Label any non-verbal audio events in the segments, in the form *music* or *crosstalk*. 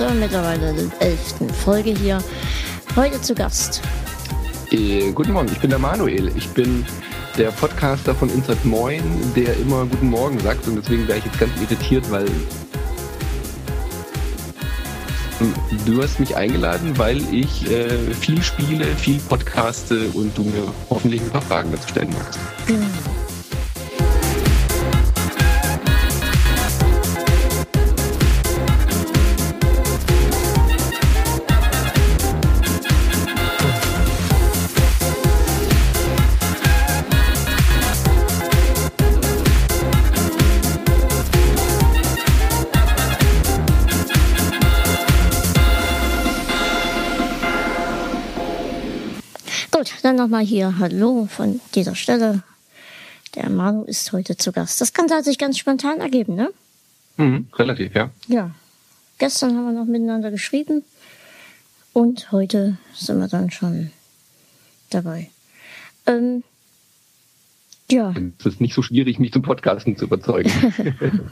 Zur mittlerweile elften Folge hier. Heute zu Gast. Äh, guten Morgen, ich bin der Manuel. Ich bin der Podcaster von Inside Moin, der immer Guten Morgen sagt und deswegen wäre ich jetzt ganz irritiert, weil du hast mich eingeladen, weil ich äh, viel spiele, viel podcaste und du mir hoffentlich ein paar Fragen dazu stellen magst. Genau. Nochmal hier Hallo von dieser Stelle. Der Manu ist heute zu Gast. Das Ganze hat sich ganz spontan ergeben, ne? Mhm, relativ, ja. Ja. Gestern haben wir noch miteinander geschrieben und heute sind wir dann schon dabei. Ähm, ja. Es ist nicht so schwierig, mich zum Podcasten zu überzeugen. *laughs*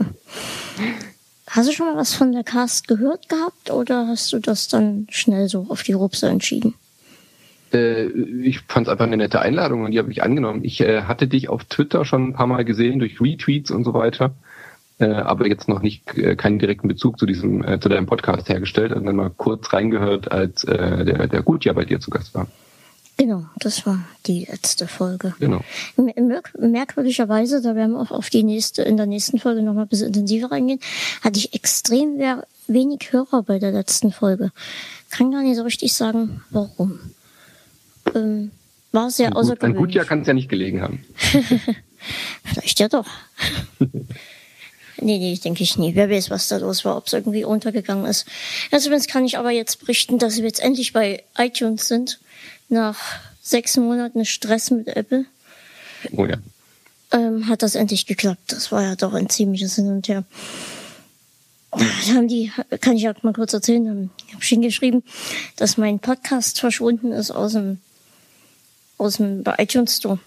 hast du schon mal was von der Cast gehört gehabt oder hast du das dann schnell so auf die Rupse entschieden? Äh, ich fand es einfach eine nette Einladung und die habe ich angenommen. Ich äh, hatte dich auf Twitter schon ein paar Mal gesehen durch Retweets und so weiter, äh, aber jetzt noch nicht äh, keinen direkten Bezug zu diesem äh, zu deinem Podcast hergestellt und dann mal kurz reingehört, als äh, der der Gutjahr bei dir zu Gast war. Genau, das war die letzte Folge. Genau. Merk merkwürdigerweise, da werden wir auch auf die nächste, in der nächsten Folge nochmal ein bisschen intensiver reingehen, hatte ich extrem wenig Hörer bei der letzten Folge. Kann gar nicht so richtig sagen, warum ähm, war sehr ein außergewöhnlich. Ein Gutjahr kann es ja nicht gelegen haben. *laughs* Vielleicht ja doch. *laughs* nee, nee, denke ich nie. Wer weiß, was da los war, ob es irgendwie untergegangen ist. Ja, zumindest kann ich aber jetzt berichten, dass wir jetzt endlich bei iTunes sind. Nach sechs Monaten Stress mit Apple. Oh ja. Ähm, hat das endlich geklappt. Das war ja doch ein ziemliches Hin und Her. Da haben die, kann ich auch mal kurz erzählen, habe ich hingeschrieben, dass mein Podcast verschwunden ist aus dem aus dem iTunes Store.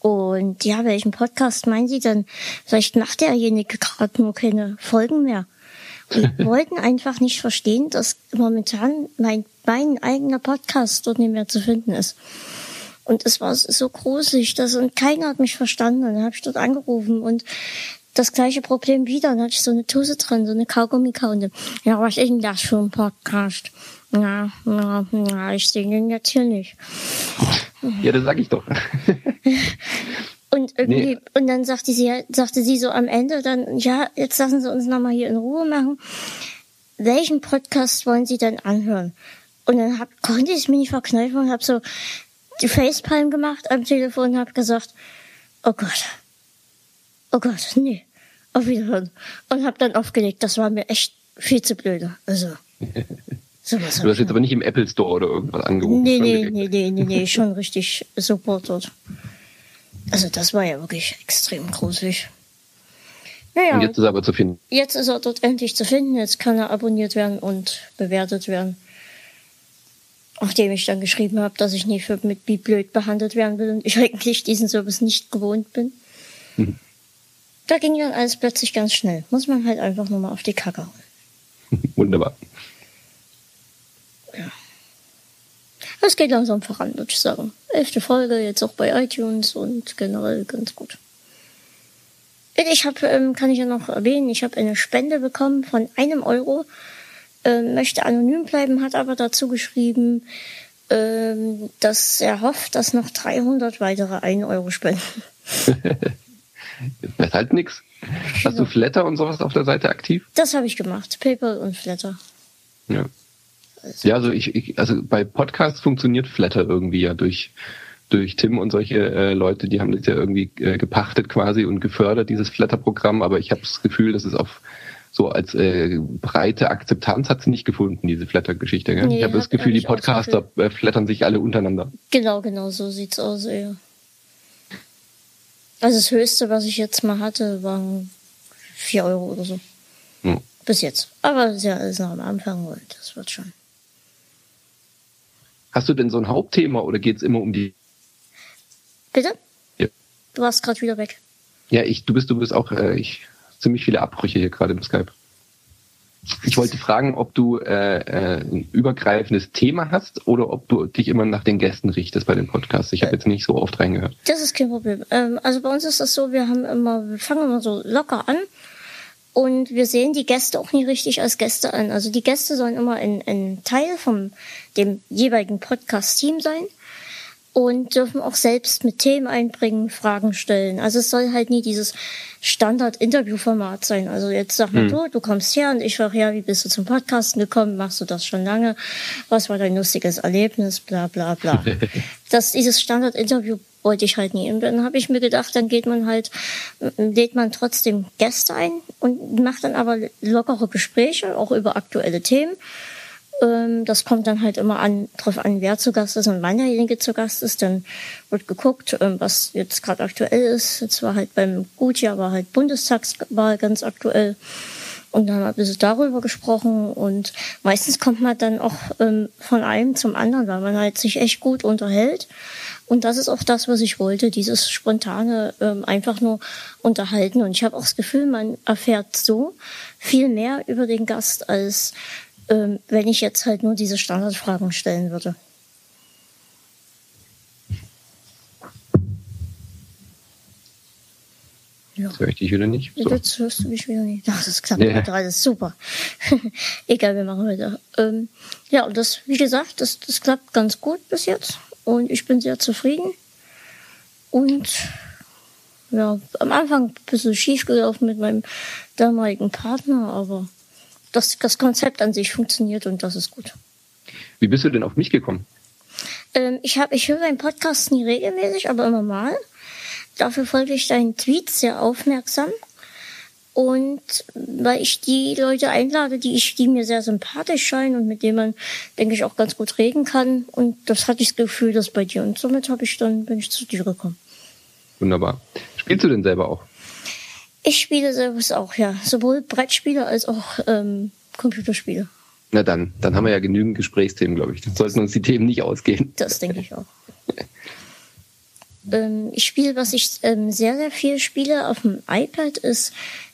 Und ja, welchen Podcast meinen Sie denn? Vielleicht macht derjenige gerade nur keine Folgen mehr. Und *laughs* wollten einfach nicht verstehen, dass momentan mein, mein eigener Podcast dort nicht mehr zu finden ist. Und es war so gruselig, dass und keiner hat mich verstanden. Und dann habe ich dort angerufen und das gleiche Problem wieder. Dann hatte ich so eine Tuse drin, so eine Kaugummi-Kaunde. Ja, was ist denn das für ein Podcast? Na, na, na, ich sehe den jetzt hier nicht. Ja, das sag ich doch. *laughs* Und irgendwie, nee. und dann sagte sie, sagte sie so am Ende dann, ja, jetzt lassen Sie uns nochmal hier in Ruhe machen. Welchen Podcast wollen Sie denn anhören? Und dann hab, konnte ich es mir nicht verkneifen und habe so die Facepalm gemacht am Telefon und habe gesagt, oh Gott, oh Gott, nee, auf Wiederhören. Und habe dann aufgelegt. Das war mir echt viel zu blöde. Also. *laughs* So was du hast jetzt aber nicht im Apple Store oder irgendwas angerufen. Nee, nee, nee, nee, nee, nee, schon richtig supportet. Also das war ja wirklich extrem gruselig. Naja, und jetzt ist er aber zu finden. Jetzt ist er dort endlich zu finden. Jetzt kann er abonniert werden und bewertet werden. Nachdem ich dann geschrieben habe, dass ich nie für mit wie blöd behandelt werden will und ich eigentlich diesen Service nicht gewohnt bin. Mhm. Da ging dann alles plötzlich ganz schnell. Muss man halt einfach nur mal auf die Kacke hauen. *laughs* Wunderbar. Ja. Es geht langsam voran, würde ich sagen. Elfte Folge, jetzt auch bei iTunes und generell ganz gut. Ich habe, ähm, kann ich ja noch erwähnen, ich habe eine Spende bekommen von einem Euro. Ähm, möchte anonym bleiben, hat aber dazu geschrieben, ähm, dass er hofft, dass noch 300 weitere 1 Euro spenden. *laughs* Das ist halt nix. Hast du Flatter und sowas auf der Seite aktiv? Das habe ich gemacht. PayPal und Flatter. Ja. Ja, also ich, ich, also bei Podcasts funktioniert Flatter irgendwie ja durch durch Tim und solche äh, Leute, die haben das ja irgendwie äh, gepachtet quasi und gefördert, dieses Flatter-Programm, aber ich habe das Gefühl, dass es auf so als äh, breite Akzeptanz hat sie nicht gefunden, diese Flatter-Geschichte. Nee, ich habe das Gefühl, die Podcaster äh, flattern sich alle untereinander. Genau, genau, so sieht's aus, ja. Also das Höchste, was ich jetzt mal hatte, waren vier Euro oder so. Hm. Bis jetzt. Aber es ist ja alles noch am Anfang und das wird schon. Hast du denn so ein Hauptthema oder geht es immer um die? Bitte? Ja. Du warst gerade wieder weg. Ja, ich, du bist, du bist auch, äh, ich, ziemlich viele Abbrüche hier gerade im Skype. Ich wollte fragen, ob du äh, äh, ein übergreifendes Thema hast oder ob du dich immer nach den Gästen richtest bei den Podcasts. Ich habe jetzt nicht so oft reingehört. Das ist kein Problem. Ähm, also bei uns ist das so, wir haben immer, wir fangen immer so locker an und wir sehen die Gäste auch nie richtig als Gäste an. Also die Gäste sollen immer ein, Teil vom dem jeweiligen Podcast-Team sein und dürfen auch selbst mit Themen einbringen, Fragen stellen. Also es soll halt nie dieses Standard-Interview-Format sein. Also jetzt sag mal hm. du, du kommst her und ich frage, ja, wie bist du zum Podcasten gekommen? Machst du das schon lange? Was war dein lustiges Erlebnis? Bla bla bla. *laughs* das, dieses Standard-Interview wollte ich halt nie. Und dann habe ich mir gedacht, dann geht man halt, lädt man trotzdem Gäste ein und macht dann aber lockere Gespräche, auch über aktuelle Themen ähm, das kommt dann halt immer an, drauf an, wer zu Gast ist und wann derjenige zu Gast ist. Dann wird geguckt, ähm, was jetzt gerade aktuell ist. Jetzt war halt beim Gutjahr war halt Bundestagswahl ganz aktuell. Und dann haben wir ein bisschen darüber gesprochen und meistens kommt man dann auch ähm, von einem zum anderen, weil man halt sich echt gut unterhält. Und das ist auch das, was ich wollte, dieses spontane ähm, einfach nur unterhalten. Und ich habe auch das Gefühl, man erfährt so viel mehr über den Gast, als ähm, wenn ich jetzt halt nur diese Standardfragen stellen würde. Ja. Jetzt höre ich dich wieder nicht. So. Jetzt hörst du mich wieder nicht. Ach, das klappt gerade, das ist super. *laughs* Egal, wir machen weiter. Ähm, ja, und das, wie gesagt, das, das klappt ganz gut bis jetzt. Und ich bin sehr zufrieden. Und ja, am Anfang ein bisschen schief gelaufen mit meinem damaligen Partner, aber das, das Konzept an sich funktioniert und das ist gut. Wie bist du denn auf mich gekommen? Ähm, ich, hab, ich höre deinen Podcast nie regelmäßig, aber immer mal. Dafür folge ich deinen Tweets sehr aufmerksam. Und weil ich die Leute einlade, die ich, die mir sehr sympathisch scheinen und mit denen man, denke ich, auch ganz gut reden kann. Und das hatte ich das Gefühl, dass bei dir. Und somit habe ich dann, bin ich zu dir gekommen. Wunderbar. Spielst du denn selber auch? Ich spiele selbst auch, ja. Sowohl Brettspiele als auch ähm, Computerspiele. Na dann, dann haben wir ja genügend Gesprächsthemen, glaube ich. Dann sollten uns die Themen nicht ausgehen. Das denke ich auch. *laughs* ähm, ich spiele, was ich ähm, sehr, sehr viel spiele auf dem iPad, ist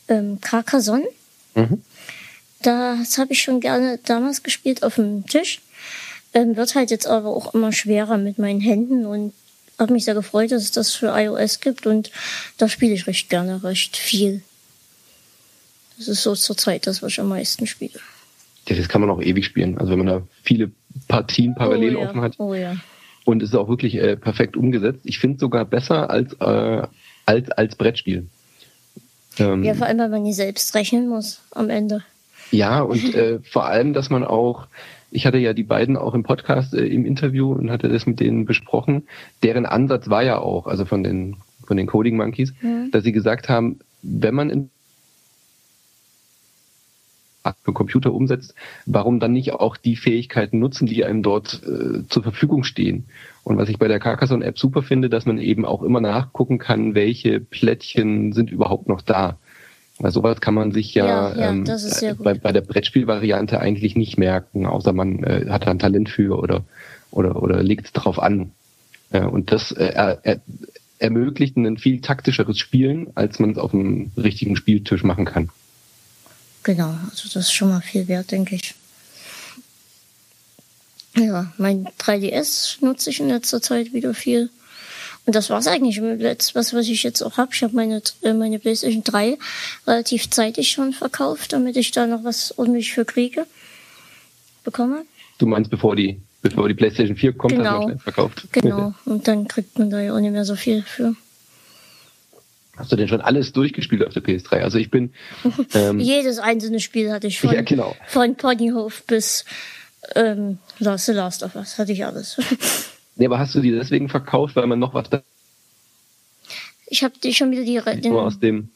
ähm, Carcassonne. Mhm. Das habe ich schon gerne damals gespielt auf dem Tisch. Ähm, wird halt jetzt aber auch immer schwerer mit meinen Händen und habe mich sehr gefreut, dass es das für iOS gibt und da spiele ich recht gerne, recht viel. Das ist so zur Zeit das, was ich am meisten spiele. Ja, das kann man auch ewig spielen. Also wenn man da viele Partien parallel oh, ja. offen hat. Oh ja. Und es ist auch wirklich äh, perfekt umgesetzt. Ich finde es sogar besser als, äh, als, als Brettspiel. Ähm, ja, vor allem, weil man nie selbst rechnen muss am Ende. Ja, und äh, vor allem, dass man auch ich hatte ja die beiden auch im Podcast äh, im Interview und hatte das mit denen besprochen. Deren Ansatz war ja auch, also von den von den Coding Monkeys, mhm. dass sie gesagt haben, wenn man in für Computer umsetzt, warum dann nicht auch die Fähigkeiten nutzen, die einem dort äh, zur Verfügung stehen? Und was ich bei der Carcassonne-App super finde, dass man eben auch immer nachgucken kann, welche Plättchen sind überhaupt noch da. Weil sowas kann man sich ja, ja, ja ähm, bei, bei der Brettspielvariante eigentlich nicht merken, außer man äh, hat da ein Talent für oder oder oder legt es drauf an. Äh, und das äh, er, ermöglicht ein viel taktischeres Spielen, als man es auf einem richtigen Spieltisch machen kann. Genau, also das ist schon mal viel wert, denke ich. Ja, mein 3DS nutze ich in letzter Zeit wieder viel. Und das war's eigentlich. Was, was ich jetzt auch habe. Ich habe meine, äh, meine PlayStation 3 relativ zeitig schon verkauft, damit ich da noch was ordentlich für kriege. Bekomme. Du meinst, bevor die, bevor die PlayStation 4 kommt, genau. hast du schnell verkauft? Genau. Und dann kriegt man da ja auch nicht mehr so viel für. Hast du denn schon alles durchgespielt auf der PS3? Also ich bin. *laughs* Ähm, Jedes einzelne Spiel hatte ich von, ja, genau. von Ponyhof bis ähm, Last, The Last of Us hatte ich alles. *laughs* Nee, aber hast du die deswegen verkauft, weil man noch was da. Ich habe schon wieder die. Den, nur aus dem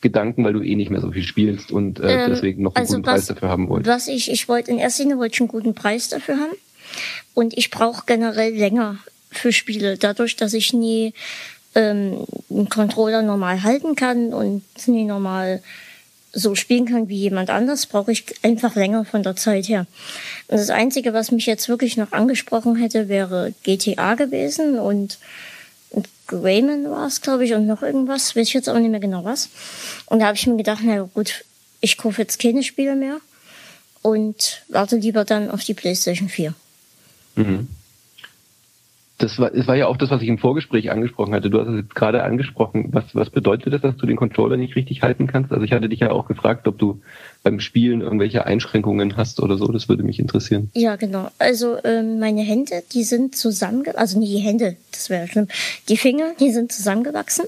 Gedanken, weil du eh nicht mehr so viel spielst und äh, ähm, deswegen noch einen also guten was, Preis dafür haben wolltest. Was ich, ich wollte in erster Linie wollte ich einen guten Preis dafür haben. Und ich brauche generell länger für Spiele. Dadurch, dass ich nie ähm, Controller normal halten kann und nie normal so spielen kann wie jemand anders, brauche ich einfach länger von der Zeit her. Und das Einzige, was mich jetzt wirklich noch angesprochen hätte, wäre GTA gewesen und Rayman war es, glaube ich, und noch irgendwas, weiß ich jetzt auch nicht mehr genau was. Und da habe ich mir gedacht, na gut, ich kaufe jetzt keine Spiele mehr. und warte lieber dann auf die PlayStation 4. Mhm. Das war, das war ja auch das, was ich im Vorgespräch angesprochen hatte. Du hast es gerade angesprochen. Was, was bedeutet das, dass du den Controller nicht richtig halten kannst? Also ich hatte dich ja auch gefragt, ob du beim Spielen irgendwelche Einschränkungen hast oder so. Das würde mich interessieren. Ja, genau. Also ähm, meine Hände, die sind zusammengewachsen. Also nicht die Hände, das wäre schlimm. Die Finger, die sind zusammengewachsen,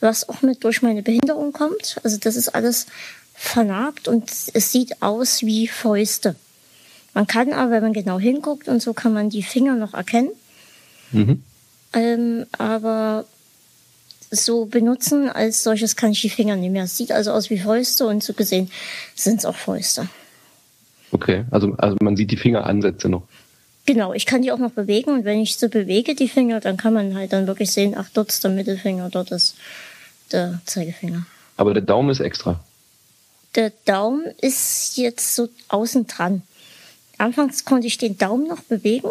was auch mit durch meine Behinderung kommt. Also das ist alles vernarbt und es sieht aus wie Fäuste. Man kann aber, wenn man genau hinguckt und so, kann man die Finger noch erkennen. Mhm. Ähm, aber so benutzen als solches kann ich die Finger nicht mehr. Es sieht also aus wie Fäuste und so gesehen sind es auch Fäuste. Okay, also, also man sieht die Fingeransätze noch. Genau, ich kann die auch noch bewegen und wenn ich so bewege, die Finger, dann kann man halt dann wirklich sehen, ach, dort ist der Mittelfinger, dort ist der Zeigefinger. Aber der Daumen ist extra. Der Daumen ist jetzt so außen dran. Anfangs konnte ich den Daumen noch bewegen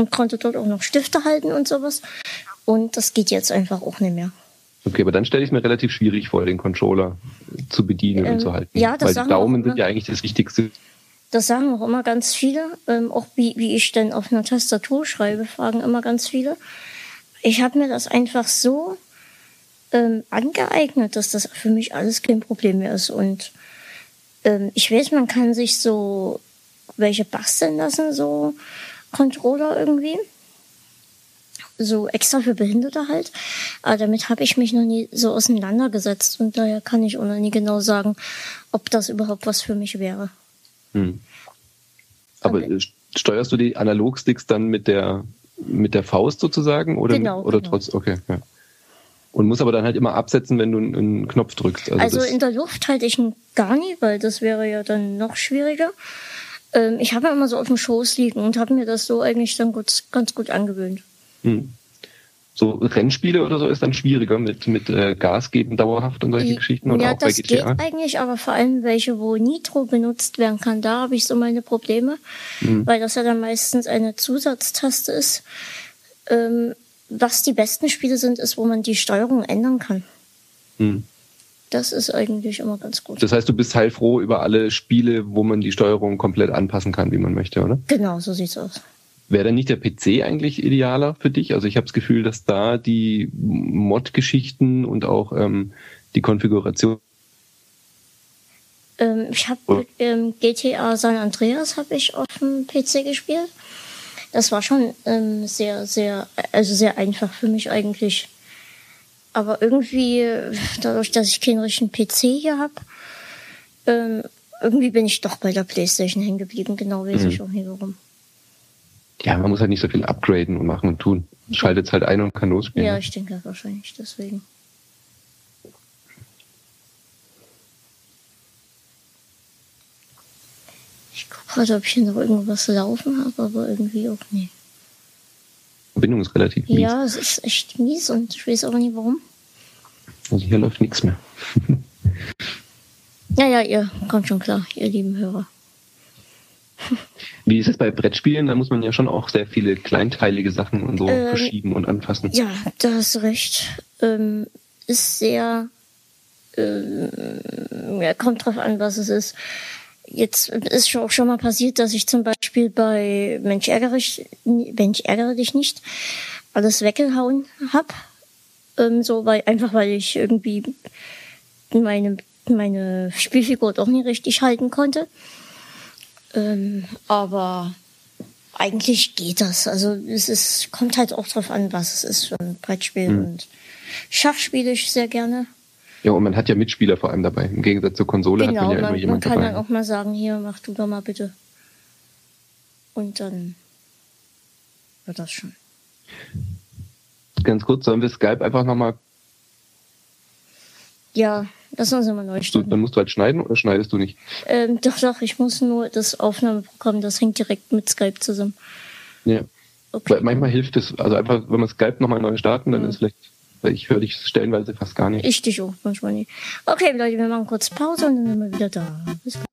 und konnte dort auch noch Stifte halten und sowas. Und das geht jetzt einfach auch nicht mehr. Okay, aber dann stelle ich mir relativ schwierig vor, den Controller zu bedienen ähm, und zu halten. Ja, das Weil die Daumen sind ja eigentlich das Wichtigste. Das sagen auch immer ganz viele. Ähm, auch wie, wie ich denn auf einer Tastatur schreibe, fragen immer ganz viele. Ich habe mir das einfach so ähm, angeeignet, dass das für mich alles kein Problem mehr ist. Und ähm, ich weiß, man kann sich so welche basteln lassen, so Controller irgendwie. So extra für Behinderte halt. Aber damit habe ich mich noch nie so auseinandergesetzt und daher kann ich auch noch nie genau sagen, ob das überhaupt was für mich wäre. Hm. Aber okay. steuerst du die Analogsticks dann mit der mit der Faust sozusagen oder genau, oder genau. trotz okay ja. Und muss aber dann halt immer absetzen, wenn du einen Knopf drückst. Also, also in der Luft halte ich ihn gar nie, weil das wäre ja dann noch schwieriger. Ähm, ich habe ja immer so auf dem Schoß liegen und habe mir das so eigentlich dann gut, ganz gut angewöhnt. Hm. So Rennspiele oder so ist dann schwieriger mit, mit äh, Gas geben dauerhaft und solche Die, Geschichten oder ja, auch bei GTA? Ja, das geht eigentlich, aber vor allem welche, wo Nitro benutzt werden kann, da habe ich so meine Probleme, hm. weil das ja dann meistens eine Zusatztaste ist. Ähm, was die besten Spiele sind, ist, wo man die Steuerung ändern kann. Hm. Das ist eigentlich immer ganz gut. Das heißt, du bist heilfroh über alle Spiele, wo man die Steuerung komplett anpassen kann, wie man möchte, oder? Genau, so sieht's aus. Wäre denn nicht der PC eigentlich idealer für dich? Also ich habe das Gefühl, dass da die Mod-Geschichten und auch ähm, die Konfiguration. Ähm, ich habe oh. ähm, GTA San Andreas habe ich auf dem PC gespielt. Das war schon ähm, sehr, sehr, also sehr einfach für mich eigentlich. Aber irgendwie, dadurch, dass ich keinen richtigen PC hier habe, ähm, irgendwie bin ich doch bei der Playstation hängen geblieben. Genau weiß mhm. ich auch nicht warum. Ja, man muss halt nicht so viel upgraden und machen und tun. Schaltet es halt ein und kann losspielen. Ja, ich denke wahrscheinlich deswegen. Ich gucke gerade, ob ich hier noch irgendwas laufen habe, aber irgendwie auch nicht. Verbindung ist relativ mies. Ja, es ist echt mies und ich weiß auch nicht warum. Also hier läuft nichts mehr. ja, ja, ihr kommt schon klar, ihr lieben Hörer. Wie ist es bei Brettspielen? Da muss man ja schon auch sehr viele kleinteilige Sachen und so ähm, verschieben und anfassen. Ja, da hast du recht. Ähm, ist sehr, ähm, ja, kommt drauf an, was es ist. Jetzt ist auch schon mal passiert, dass ich zum Beispiel bei Mensch ärgere, dich, Mensch ärgere dich nicht alles weggehauen hab. Ähm, so, weil, einfach weil ich irgendwie meine, meine Spielfigur doch nicht richtig halten konnte. Ähm, aber eigentlich geht das. Also es ist, kommt halt auch drauf an, was es ist für ein Brettspiel. Mhm. Und Schach spiele ich sehr gerne. Ja, und man hat ja Mitspieler vor allem dabei. Im Gegensatz zur Konsole genau, hat man ja man, immer jemand dabei. Man kann dann auch mal sagen, hier, mach du doch mal bitte. Und dann wird das schon. Ganz kurz, sollen wir Skype einfach nochmal... Ja, lass uns mal neu starten. Dann musst du halt schneiden oder schneidest du nicht? Ähm, doch, doch, ich muss nur das Aufnahmeprogramm, das hängt direkt mit Skype zusammen. Ja. Okay. Weil manchmal hilft es, also einfach, wenn man Skype nochmal neu starten, dann ja. ist vielleicht ich höre dich stellenweise fast gar nicht. Ich dich auch manchmal nicht. Okay, Leute, wir machen kurz Pause und dann sind wir wieder da. Bis gleich.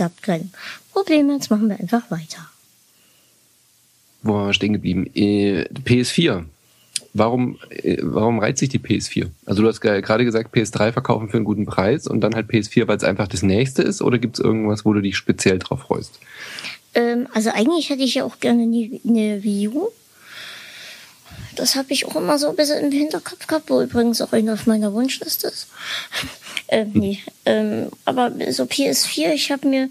Gab keine Probleme. Jetzt machen wir einfach weiter. Wo waren wir stehen geblieben? Äh, PS4. Warum, äh, warum reizt sich die PS4? Also du hast gerade gesagt, PS3 verkaufen für einen guten Preis und dann halt PS4, weil es einfach das nächste ist oder gibt es irgendwas, wo du dich speziell drauf freust? Ähm, also eigentlich hätte ich ja auch gerne eine, eine Wii U. Das habe ich auch immer so ein bisschen im Hinterkopf gehabt, wo übrigens auch eine auf meiner Wunschliste ist. *laughs* ähm, nee, ähm, aber so PS4, ich habe mir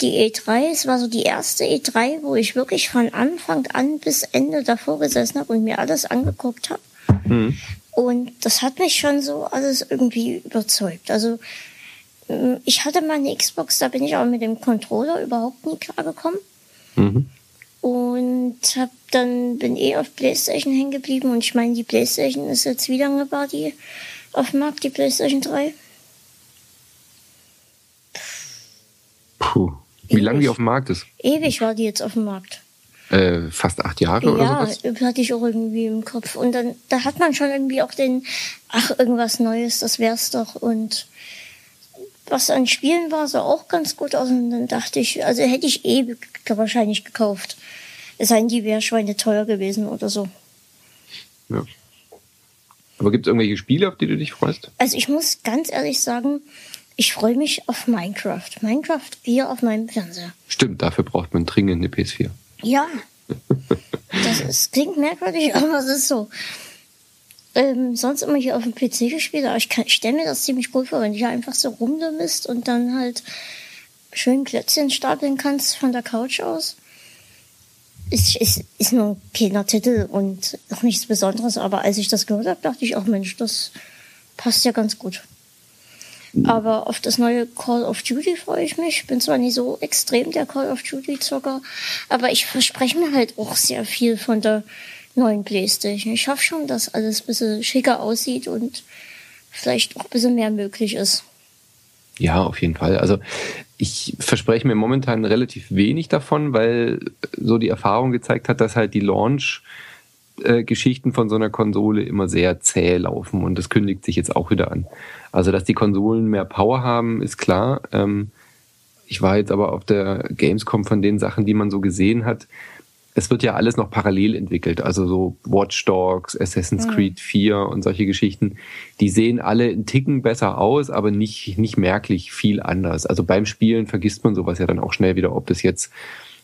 die E3, es war so die erste E3, wo ich wirklich von Anfang an bis Ende davor gesessen habe und mir alles angeguckt habe. Mhm. Und das hat mich schon so alles irgendwie überzeugt. Also mm, ich hatte mal eine Xbox, da bin ich aber mit dem Controller überhaupt nie klargekommen. Mhm. Und hab dann bin eh auf PlayStation hängen geblieben und ich meine, die PlayStation ist jetzt wie lange war die auf dem Markt, die PlayStation 3? Puh. Wie lange die auf dem Markt ist? Ewig war die jetzt auf dem Markt. Äh, fast acht Jahre ja, oder sowas? Ja, hatte ich auch irgendwie im Kopf. Und dann, da hat man schon irgendwie auch den, ach, irgendwas Neues, das wär's doch. Und was an Spielen war, sah auch ganz gut aus. Und dann dachte ich, also hätte ich eh wahrscheinlich gekauft. Es seien die wäre Schweine teuer gewesen oder so. Ja. Aber gibt es irgendwelche Spiele, auf die du dich freust? Also ich muss ganz ehrlich sagen, ich freue mich auf Minecraft. Minecraft hier auf meinem Fernseher. Stimmt, dafür braucht man dringend eine PS4. Ja. *laughs* Das ist, klingt merkwürdig, *laughs* aber es ist so. Ähm, sonst immer hier auf dem PC gespielt, aber ich, ich stelle mir das ziemlich cool vor, wenn du hier einfach so rumdummelst und dann halt schön Klötzchen stapeln kannst von der Couch aus. Ist, ist, ist nur ein kleiner Titel und noch nichts Besonderes, aber als ich das gehört habe, dachte ich auch, Mensch, das passt ja ganz gut. Aber auf das neue Call of Duty freue ich mich. Bin zwar nicht so extrem der Call of Duty-Zocker, aber ich verspreche mir halt auch sehr viel von der neuen Playstation. Ich hoffe schon, dass alles ein bisschen schicker aussieht und vielleicht auch ein bisschen mehr möglich ist. Ja, auf jeden Fall. Also ich verspreche mir momentan relativ wenig davon, weil so die Erfahrung gezeigt hat, dass halt die Launch äh, Geschichten von so einer Konsole immer sehr zäh laufen und das kündigt sich jetzt auch wieder an. Also, dass die Konsolen mehr Power haben, ist klar. Ähm, ich war jetzt aber auf der Gamescom von den Sachen, die man so gesehen hat. Es wird ja alles noch parallel entwickelt, also so Watch Dogs, Assassin's mhm. Creed 4 und solche Geschichten. Die sehen alle einen Ticken besser aus, aber nicht, nicht merklich viel anders. Also beim Spielen vergisst man sowas ja dann auch schnell wieder, ob das jetzt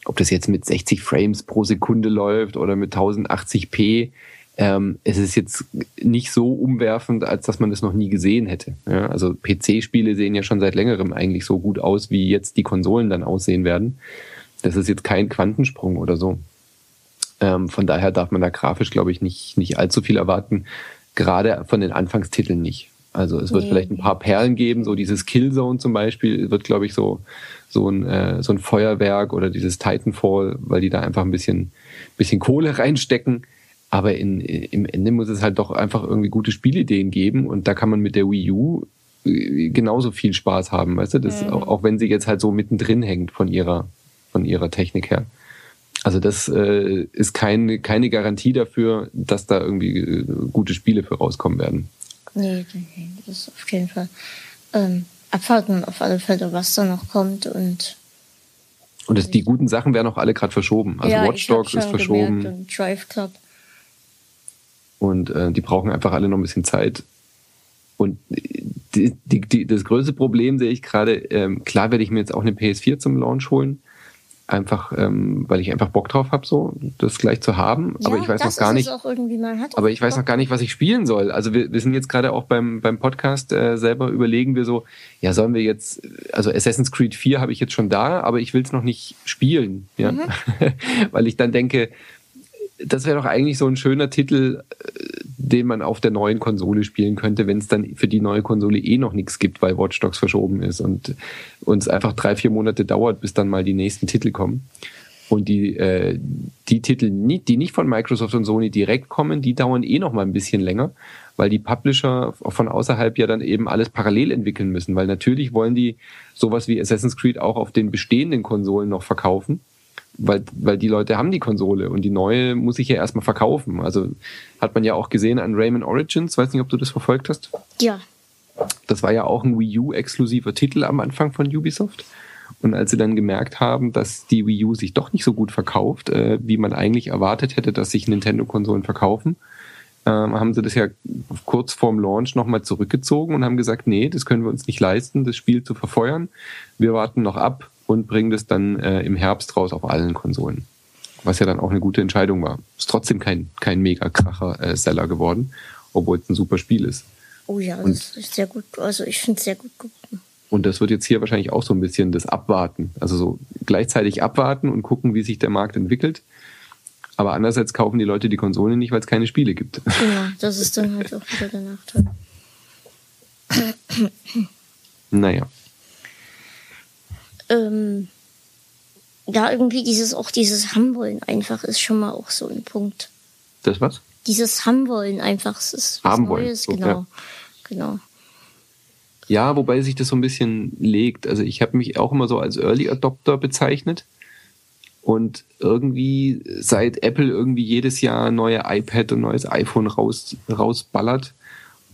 ob das jetzt mit 60 Frames pro Sekunde läuft oder mit 1080p, ähm, es ist jetzt nicht so umwerfend, als dass man das noch nie gesehen hätte. Ja, also PC-Spiele sehen ja schon seit längerem eigentlich so gut aus, wie jetzt die Konsolen dann aussehen werden. Das ist jetzt kein Quantensprung oder so. Ähm, von daher darf man da grafisch, glaube ich, nicht, nicht allzu viel erwarten. Gerade von den Anfangstiteln nicht. Also es wird nee. vielleicht ein paar Perlen geben, so dieses Killzone zum Beispiel wird, glaube ich, so so ein äh, so ein Feuerwerk oder dieses Titanfall, weil die da einfach ein bisschen bisschen Kohle *laughs* reinstecken. Aber in, im Ende muss es halt doch einfach irgendwie gute Spielideen geben und da kann man mit der Wii U äh, genauso viel Spaß haben, weißt du? Das, mhm. auch, auch wenn sie jetzt halt so mittendrin hängt von ihrer von ihrer Technik her. Also das äh, ist keine keine Garantie dafür, dass da irgendwie äh, gute Spiele für rauskommen werden. Nee, nee, das ist auf jeden Fall. Ähm, abwarten auf alle Fälle, was da noch kommt und. Und das, die guten Sachen werden auch alle gerade verschoben. Also ja, Watch Dogs ist verschoben. Und Drive Club. Und äh, die brauchen einfach alle noch ein bisschen Zeit. Und die, die, die, das größte Problem sehe ich gerade, ähm, klar werde ich mir jetzt auch eine PS4 zum Launch holen einfach, ähm, weil ich einfach Bock drauf habe, so das gleich zu haben. Ja, aber ich weiß noch gar nicht. aber ich weiß noch gar nicht, was ich spielen soll. Also wir, wir sind jetzt gerade auch beim beim Podcast äh, selber überlegen wir so, ja sollen wir jetzt, also Assassin's Creed 4 habe ich jetzt schon da, aber ich will es noch nicht spielen, ja, mhm. *laughs* weil ich dann denke, das wäre doch eigentlich so ein schöner Titel, äh, den man auf der neuen Konsole spielen könnte, wenn es dann für die neue Konsole eh noch nichts gibt, weil Watch Dogs verschoben ist und uns einfach drei, vier Monate dauert, bis dann mal die nächsten Titel kommen. Und die, äh, die Titel, die nicht von Microsoft und Sony direkt kommen, die dauern eh noch mal ein bisschen länger, weil die Publisher von außerhalb ja dann eben alles parallel entwickeln müssen, weil natürlich wollen die sowas wie Assassin's Creed auch auf den bestehenden Konsolen noch verkaufen weil, weil die Leute haben die Konsole und die neue muss ich ja erstmal verkaufen. Also hat man ja auch gesehen an Rayman Origins, weiß nicht, ob du das verfolgt hast. Ja. Das war ja auch ein Wii U-exklusiver Titel am Anfang von Ubisoft. Und als sie dann gemerkt haben, dass die Wii U sich doch nicht so gut verkauft, äh, wie man eigentlich erwartet hätte, dass sich Nintendo-Konsolen verkaufen, äh, haben sie das ja kurz vorm Launch nochmal zurückgezogen und haben gesagt, nee, das können wir uns nicht leisten, das Spiel zu verfeuern. Wir warten noch ab und bringen das dann äh, im Herbst raus auf allen Konsolen. Was ja dann auch eine gute Entscheidung war. Ist trotzdem kein, kein Mega-Kracher-Seller äh, geworden, obwohl es ein super Spiel ist. Oh ja, und, das ist sehr gut. Also ich finde es sehr gut geworden. Und das wird jetzt hier wahrscheinlich auch so ein bisschen das Abwarten. Also so gleichzeitig abwarten und gucken, wie sich der Markt entwickelt. Aber andererseits kaufen die Leute die Konsole nicht, weil es keine Spiele gibt. Ja, das ist dann halt auch wieder der Nachteil. naja. Ähm, ja, irgendwie dieses, auch dieses Haben einfach ist schon mal auch so ein Punkt. Das was? Dieses Haben einfach, es ist was Haben Neues, wollen. genau. Ja. Genau. Ja, wobei sich das so ein bisschen legt. Also ich habe mich auch immer so als Early Adopter bezeichnet. Und irgendwie, seit Apple irgendwie jedes Jahr neue iPad und neues iPhone raus, rausballert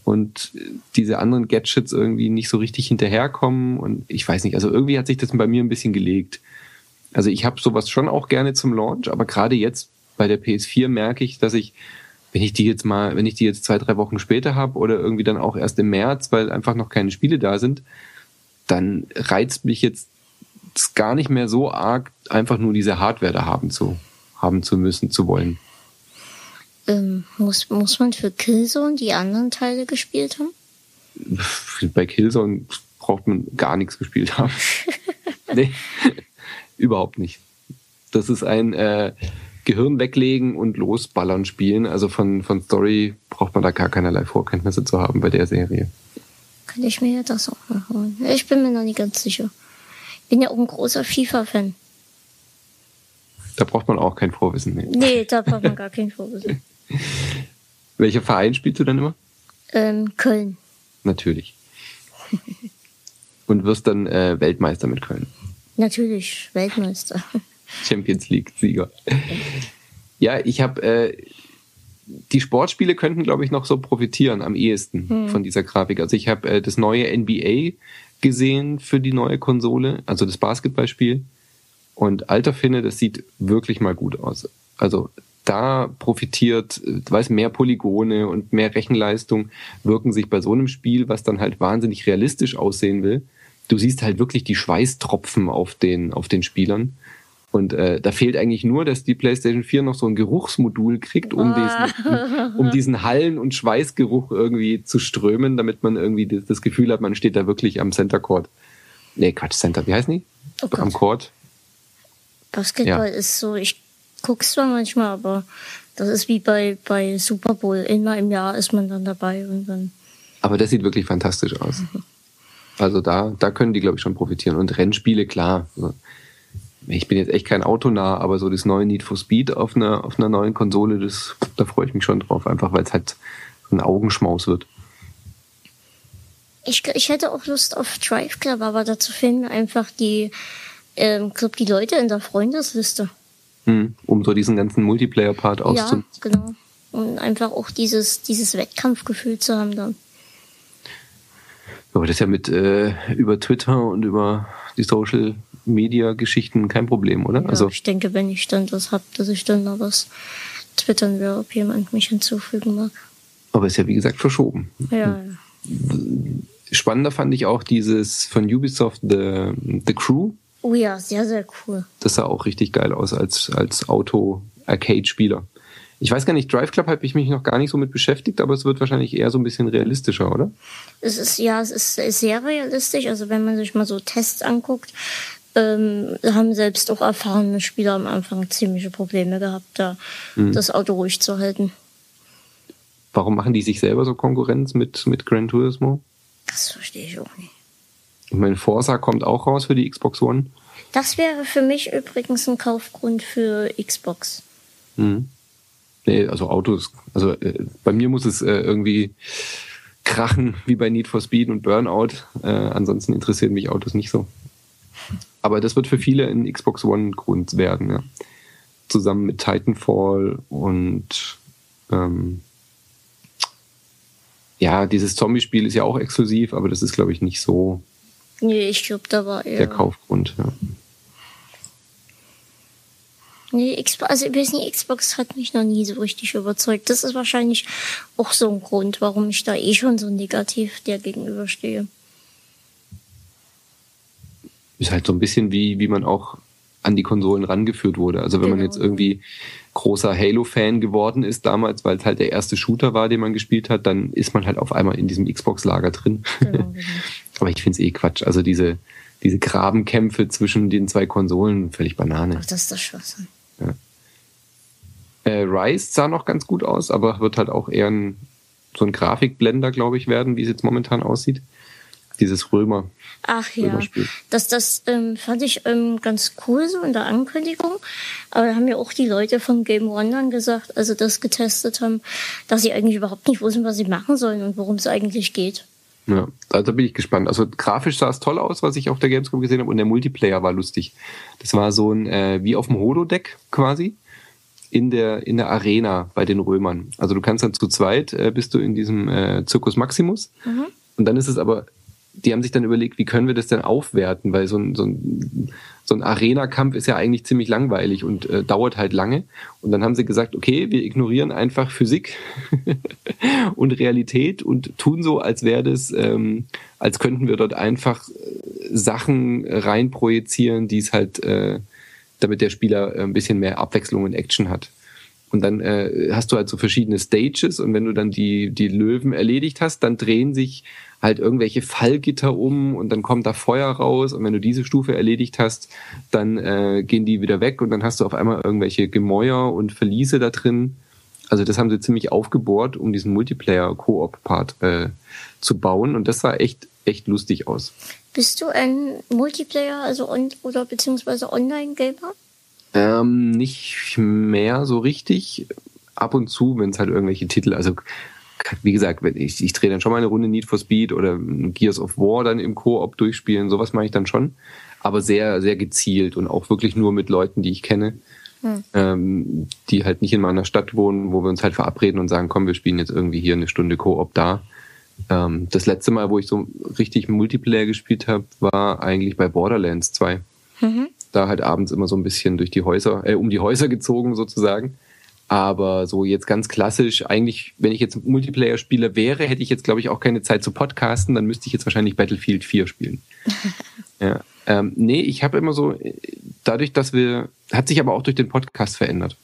und diese anderen Gadgets irgendwie nicht so richtig hinterherkommen und ich weiß nicht, also irgendwie hat sich das bei mir ein bisschen gelegt. Also ich habe sowas schon auch gerne zum Launch, aber gerade jetzt bei der PS4 merke ich, dass ich wenn ich die jetzt mal, wenn ich die jetzt zwei, drei Wochen später habe oder irgendwie dann auch erst im März, weil einfach noch keine Spiele da sind, dann reizt mich jetzt gar nicht mehr so arg, einfach nur diese Hardware da haben zu, haben zu müssen, zu wollen. Ähm, muss, muss man für Killzone die anderen Teile gespielt haben? Bei Killzone braucht man gar nichts gespielt haben. *laughs* nee, überhaupt nicht. Das ist ein, äh, Gehirn weglegen und losballern spielen. Also von, von Story braucht man da gar keinerlei Vorkenntnisse zu haben bei der Serie. Könnte ich mir das auch mal holen. Ich bin mir noch nicht ganz sicher. Ich bin ja auch ein großer FIFA-Fan. Da braucht man auch kein Vorwissen. Nee, nee da braucht man gar kein Vorwissen. *laughs* Welcher Verein spielst du dann immer? Ähm, Köln. Natürlich. *laughs* Und wirst dann äh, Weltmeister mit Köln. Natürlich, Weltmeister. Champions League-Sieger. Ja, ich habe äh, die Sportspiele könnten, glaube ich, noch so profitieren am ehesten hm. von dieser Grafik. Also ich habe äh, das neue NBA gesehen für die neue Konsole, also das Basketballspiel. Und alter finde, das sieht wirklich mal gut aus. Also da profitiert, weiß mehr Polygone und mehr Rechenleistung wirken sich bei so einem Spiel, was dann halt wahnsinnig realistisch aussehen will. Du siehst halt wirklich die Schweißtropfen auf den auf den Spielern und äh, da fehlt eigentlich nur, dass die PlayStation 4 noch so ein Geruchsmodul kriegt, um diesen, um diesen Hallen- und Schweißgeruch irgendwie zu strömen, damit man irgendwie das, Gefühl hat, man steht da wirklich am Center Court. Nee, Quatsch, Center, wie heißt die? Oh am Court. Basketball ja. ist so, ich guck's zwar manchmal, aber das ist wie bei, bei Super Bowl. Immer im Jahr ist man dann dabei und dann. Aber das sieht wirklich fantastisch aus. Mhm. Also da, da können die, glaube ich, schon profitieren. Und Rennspiele, klar ich bin jetzt echt kein Autonah, aber so das neue Need for Speed auf einer, auf einer neuen Konsole, das, da freue ich mich schon drauf, einfach weil es halt ein Augenschmaus wird. Ich, ich hätte auch Lust auf Drive Club, aber dazu fehlen mir einfach die, ähm, glaub, die Leute in der Freundesliste. Hm, um so diesen ganzen Multiplayer-Part auszunutzen. Ja, genau. Und einfach auch dieses, dieses Wettkampfgefühl zu haben dann. Aber das ist ja mit äh, über Twitter und über die Social Media-Geschichten kein Problem, oder? Ja, also ich denke, wenn ich dann das habe, dass ich dann noch was twittern will, ob jemand mich hinzufügen mag. Aber ist ja wie gesagt verschoben. Ja, ja. Spannender fand ich auch dieses von Ubisoft The, The Crew. Oh ja, sehr, sehr cool. Das sah auch richtig geil aus als, als Auto-Arcade-Spieler. Ich weiß gar nicht, Drive Club habe ich mich noch gar nicht so mit beschäftigt, aber es wird wahrscheinlich eher so ein bisschen realistischer, oder? Es ist ja, es ist sehr realistisch. Also wenn man sich mal so Tests anguckt, ähm, haben selbst auch erfahrene Spieler am Anfang ziemliche Probleme gehabt, da mhm. das Auto ruhig zu halten. Warum machen die sich selber so Konkurrenz mit, mit Gran Turismo? Das verstehe ich auch nicht. Ich meine, Forza kommt auch raus für die Xbox One. Das wäre für mich übrigens ein Kaufgrund für Xbox. Mhm. Nee, also Autos. Also äh, bei mir muss es äh, irgendwie krachen, wie bei Need for Speed und Burnout. Äh, ansonsten interessieren mich Autos nicht so. Aber das wird für viele ein Xbox One Grund werden, ja. Zusammen mit Titanfall und ähm, ja, dieses Zombie-Spiel ist ja auch exklusiv, aber das ist, glaube ich, nicht so. Nee, ich glaube, da war eher. Der Kaufgrund, ja. Nee, Xbox, also ich weiß nicht, Xbox hat mich noch nie so richtig überzeugt. Das ist wahrscheinlich auch so ein Grund, warum ich da eh schon so negativ der gegenüberstehe. Ist halt so ein bisschen wie, wie man auch an die Konsolen rangeführt wurde. Also wenn genau. man jetzt irgendwie großer Halo-Fan geworden ist damals, weil es halt der erste Shooter war, den man gespielt hat, dann ist man halt auf einmal in diesem Xbox-Lager drin. Genau, genau. *laughs* Aber ich finde es eh Quatsch. Also diese, diese Grabenkämpfe zwischen den zwei Konsolen, völlig Banane. Ach, das ist das Schwachsinn. Ja. Äh, Rise sah noch ganz gut aus, aber wird halt auch eher ein, so ein Grafikblender, glaube ich, werden, wie es jetzt momentan aussieht. Dieses Römer. Ach ja, das, das ähm, fand ich ähm, ganz cool so in der Ankündigung. Aber da haben ja auch die Leute von Game One dann gesagt, also das getestet haben, dass sie eigentlich überhaupt nicht wussten, was sie machen sollen und worum es eigentlich geht. Ja, also bin ich gespannt. Also grafisch sah es toll aus, was ich auf der Gamescom gesehen habe, und der Multiplayer war lustig. Das war so ein äh, wie auf dem Holodeck quasi in der in der Arena bei den Römern. Also du kannst dann zu zweit äh, bist du in diesem äh, Circus Maximus mhm. und dann ist es aber die haben sich dann überlegt, wie können wir das denn aufwerten, weil so ein, so ein, so ein Arena-Kampf ist ja eigentlich ziemlich langweilig und äh, dauert halt lange. Und dann haben sie gesagt, okay, wir ignorieren einfach Physik *laughs* und Realität und tun so, als wäre das, ähm, als könnten wir dort einfach äh, Sachen reinprojizieren, die es halt, äh, damit der Spieler ein bisschen mehr Abwechslung und Action hat. Und dann äh, hast du halt so verschiedene Stages und wenn du dann die, die Löwen erledigt hast, dann drehen sich halt irgendwelche Fallgitter um und dann kommt da Feuer raus und wenn du diese Stufe erledigt hast, dann äh, gehen die wieder weg und dann hast du auf einmal irgendwelche Gemäuer und Verliese da drin. Also das haben sie ziemlich aufgebohrt, um diesen Multiplayer-Koop-Part äh, zu bauen und das sah echt echt lustig aus. Bist du ein Multiplayer, also on oder beziehungsweise Online-Gamer? Ähm, nicht mehr so richtig. Ab und zu, wenn es halt irgendwelche Titel, also wie gesagt, wenn ich, ich drehe dann schon mal eine Runde Need for Speed oder Gears of War dann im Koop durchspielen, sowas mache ich dann schon. Aber sehr, sehr gezielt und auch wirklich nur mit Leuten, die ich kenne, hm. ähm, die halt nicht in meiner Stadt wohnen, wo wir uns halt verabreden und sagen, komm, wir spielen jetzt irgendwie hier eine Stunde Koop da. Ähm, das letzte Mal, wo ich so richtig Multiplayer gespielt habe, war eigentlich bei Borderlands 2. Mhm da halt abends immer so ein bisschen durch die Häuser, äh, um die Häuser gezogen sozusagen. Aber so jetzt ganz klassisch, eigentlich, wenn ich jetzt Multiplayer-Spieler wäre, hätte ich jetzt, glaube ich, auch keine Zeit zu podcasten, dann müsste ich jetzt wahrscheinlich Battlefield 4 spielen. *laughs* ja. Ähm, nee, ich habe immer so, dadurch, dass wir, hat sich aber auch durch den Podcast verändert.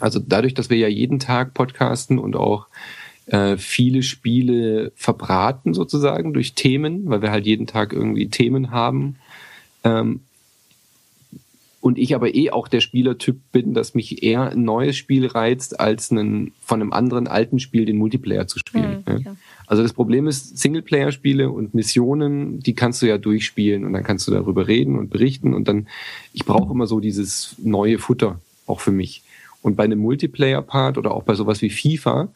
Also dadurch, dass wir ja jeden Tag podcasten und auch äh, viele Spiele verbraten sozusagen durch Themen, weil wir halt jeden Tag irgendwie Themen haben, ähm, und ich aber eh auch der Spielertyp bin, dass mich eher ein neues Spiel reizt, als einen, von einem anderen alten Spiel den Multiplayer zu spielen. Mhm, ja. Also das Problem ist, Singleplayer-Spiele und Missionen, die kannst du ja durchspielen und dann kannst du darüber reden und berichten und dann, ich brauche immer so dieses neue Futter, auch für mich. Und bei einem Multiplayer-Part oder auch bei sowas wie FIFA,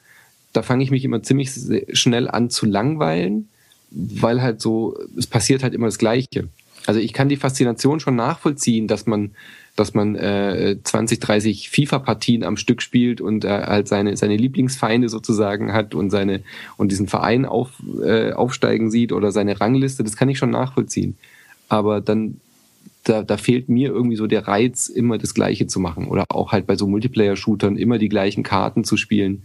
da fange ich mich immer ziemlich schnell an zu langweilen, weil halt so, es passiert halt immer das Gleiche. Also ich kann die Faszination schon nachvollziehen, dass man, dass man äh, 20, 30 FIFA-Partien am Stück spielt und äh, halt seine, seine Lieblingsfeinde sozusagen hat und seine und diesen Verein auf, äh, aufsteigen sieht oder seine Rangliste, das kann ich schon nachvollziehen. Aber dann da, da fehlt mir irgendwie so der Reiz, immer das Gleiche zu machen oder auch halt bei so Multiplayer-Shootern immer die gleichen Karten zu spielen.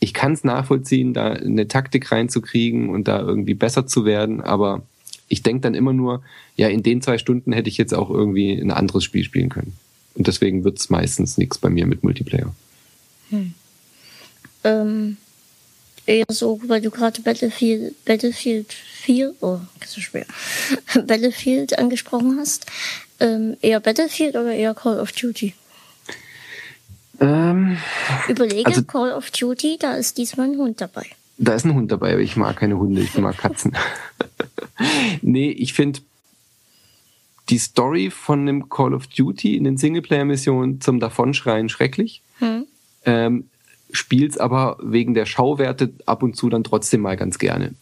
Ich kann es nachvollziehen, da eine Taktik reinzukriegen und da irgendwie besser zu werden, aber ich denke dann immer nur, ja, in den zwei Stunden hätte ich jetzt auch irgendwie ein anderes Spiel spielen können. Und deswegen wird es meistens nichts bei mir mit Multiplayer. Hm. Ähm, eher so, weil du gerade Battlefield, Battlefield 4, oh, das ist schwer, *laughs* Battlefield angesprochen hast. Ähm, eher Battlefield oder eher Call of Duty? Ähm, Überlege, also, Call of Duty, da ist diesmal ein Hund dabei. Da ist ein Hund dabei, aber ich mag keine Hunde, ich mag Katzen. *laughs* *laughs* nee, ich finde die Story von dem Call of Duty in den Singleplayer-Missionen zum Davonschreien schrecklich. Hm. Ähm, spiel's aber wegen der Schauwerte ab und zu dann trotzdem mal ganz gerne.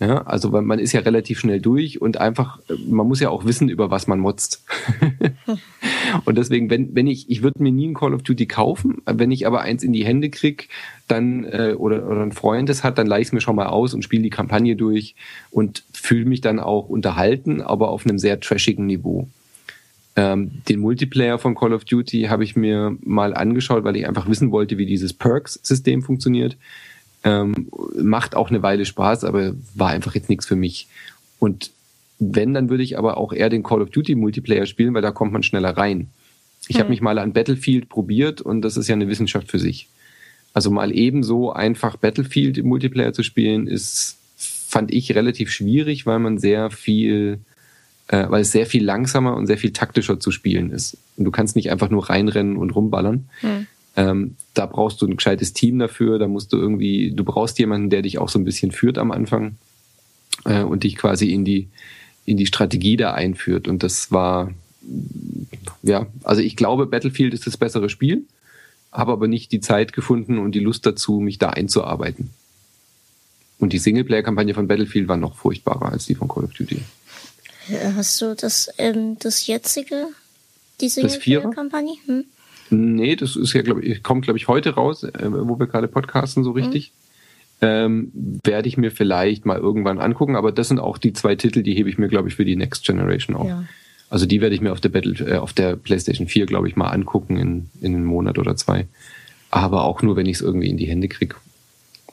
Ja, also man ist ja relativ schnell durch und einfach, man muss ja auch wissen, über was man motzt. *laughs* und deswegen, wenn, wenn ich, ich würde mir nie ein Call of Duty kaufen, wenn ich aber eins in die Hände krieg, dann, äh, oder, oder ein Freund es hat, dann leih ich mir schon mal aus und spiele die Kampagne durch und fühle mich dann auch unterhalten, aber auf einem sehr trashigen Niveau. Ähm, den Multiplayer von Call of Duty habe ich mir mal angeschaut, weil ich einfach wissen wollte, wie dieses Perks-System funktioniert. Ähm, macht auch eine Weile Spaß, aber war einfach jetzt nichts für mich. Und wenn, dann würde ich aber auch eher den Call of Duty Multiplayer spielen, weil da kommt man schneller rein. Ich hm. habe mich mal an Battlefield probiert und das ist ja eine Wissenschaft für sich. Also mal ebenso einfach Battlefield im Multiplayer zu spielen, ist, fand ich relativ schwierig, weil man sehr viel, äh, weil es sehr viel langsamer und sehr viel taktischer zu spielen ist. Und du kannst nicht einfach nur reinrennen und rumballern. Hm. Ähm, da brauchst du ein gescheites Team dafür, da musst du irgendwie, du brauchst jemanden, der dich auch so ein bisschen führt am Anfang äh, und dich quasi in die, in die Strategie da einführt. Und das war, ja, also ich glaube, Battlefield ist das bessere Spiel, habe aber nicht die Zeit gefunden und die Lust dazu, mich da einzuarbeiten. Und die Singleplayer-Kampagne von Battlefield war noch furchtbarer als die von Call of Duty. Hast du das, ähm, das jetzige, die Singleplayer-Kampagne? Hm? Nee, das ist ja, glaube ich, kommt, glaube ich, heute raus, äh, wo wir gerade podcasten, so richtig. Mhm. Ähm, werde ich mir vielleicht mal irgendwann angucken, aber das sind auch die zwei Titel, die hebe ich mir, glaube ich, für die Next Generation auf. Ja. Also die werde ich mir auf der Battle, äh, auf der PlayStation 4, glaube ich, mal angucken in, in einem Monat oder zwei. Aber auch nur, wenn ich es irgendwie in die Hände kriege.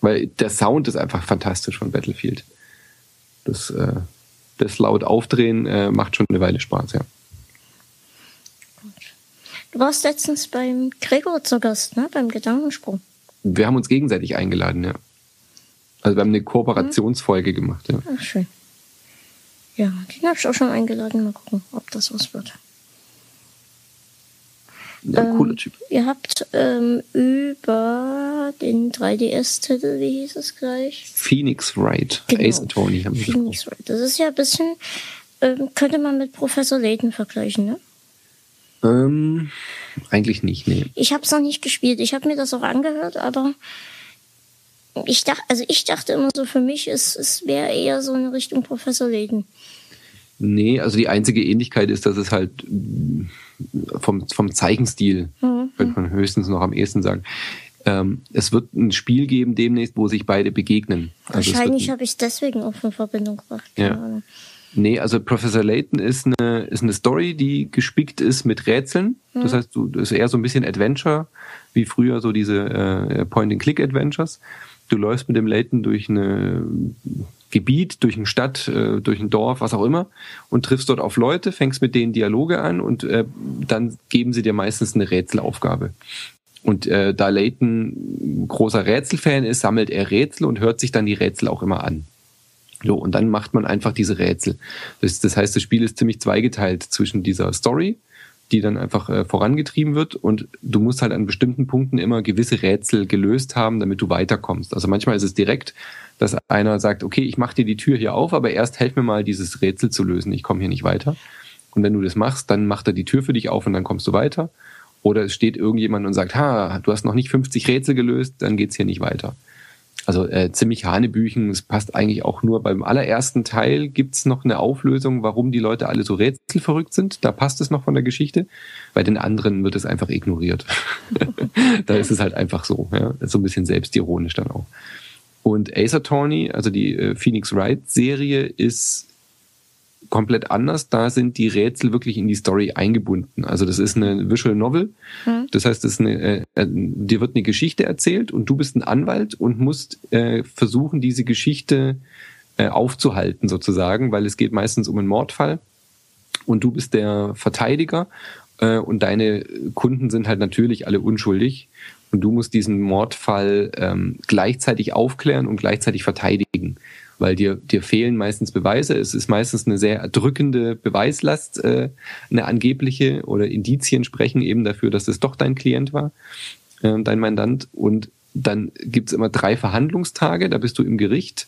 Weil der Sound ist einfach fantastisch von Battlefield. Das, äh, das laut aufdrehen äh, macht schon eine Weile Spaß, ja. Du warst letztens beim Gregor zu Gast, ne? Beim Gedankensprung. Wir haben uns gegenseitig eingeladen, ja. Also wir haben eine Kooperationsfolge gemacht, ja. Ach, schön. Ja, den habe ich auch schon eingeladen. Mal gucken, ob das was wird. Ja, ähm, cooler Typ. Ihr habt ähm, über den 3DS-Titel, wie hieß es gleich? Phoenix Wright. Genau. Ace Tony haben wir Phoenix Wright. Das ist ja ein bisschen, ähm, könnte man mit Professor Layton vergleichen, ne? Ähm, eigentlich nicht, nee. Ich habe es noch nicht gespielt. Ich habe mir das auch angehört, aber ich dachte, also ich dachte immer so, für mich ist es wäre eher so eine Richtung Professor Layton. Nee, also die einzige Ähnlichkeit ist, dass es halt vom, vom Zeichenstil, mhm. könnte man höchstens noch am ehesten sagen. Ähm, es wird ein Spiel geben demnächst, wo sich beide begegnen. Also Wahrscheinlich habe ich es deswegen auch in Verbindung gebracht. Ja. Nee, also Professor Layton ist eine, ist eine Story, die gespickt ist mit Rätseln. Mhm. Das heißt, du, das ist eher so ein bisschen Adventure, wie früher so diese äh, Point-and-Click-Adventures. Du läufst mit dem Layton durch ein Gebiet, durch eine Stadt, äh, durch ein Dorf, was auch immer, und triffst dort auf Leute, fängst mit denen Dialoge an und äh, dann geben sie dir meistens eine Rätselaufgabe. Und äh, da Layton großer Rätselfan ist, sammelt er Rätsel und hört sich dann die Rätsel auch immer an. So, und dann macht man einfach diese Rätsel. Das, das heißt, das Spiel ist ziemlich zweigeteilt zwischen dieser Story, die dann einfach äh, vorangetrieben wird und du musst halt an bestimmten Punkten immer gewisse Rätsel gelöst haben, damit du weiterkommst. Also manchmal ist es direkt, dass einer sagt, okay, ich mache dir die Tür hier auf, aber erst helf mir mal dieses Rätsel zu lösen, ich komme hier nicht weiter. Und wenn du das machst, dann macht er die Tür für dich auf und dann kommst du weiter. Oder es steht irgendjemand und sagt, ha, du hast noch nicht 50 Rätsel gelöst, dann geht's hier nicht weiter. Also äh, ziemlich Hanebüchen. Es passt eigentlich auch nur beim allerersten Teil gibt's noch eine Auflösung, warum die Leute alle so rätselverrückt sind. Da passt es noch von der Geschichte. Bei den anderen wird es einfach ignoriert. *laughs* da ist es halt einfach so. Ja? So ein bisschen selbstironisch dann auch. Und Ace Attorney, also die äh, Phoenix Wright Serie, ist komplett anders. Da sind die Rätsel wirklich in die Story eingebunden. Also das ist eine Visual Novel. Mhm. Das heißt, das ist eine, äh, äh, dir wird eine Geschichte erzählt und du bist ein Anwalt und musst äh, versuchen, diese Geschichte äh, aufzuhalten sozusagen, weil es geht meistens um einen Mordfall und du bist der Verteidiger äh, und deine Kunden sind halt natürlich alle unschuldig und du musst diesen Mordfall ähm, gleichzeitig aufklären und gleichzeitig verteidigen weil dir, dir fehlen meistens Beweise. Es ist meistens eine sehr erdrückende Beweislast, äh, eine angebliche oder Indizien sprechen eben dafür, dass es doch dein Klient war, äh, dein Mandant. Und dann gibt's immer drei Verhandlungstage, da bist du im Gericht.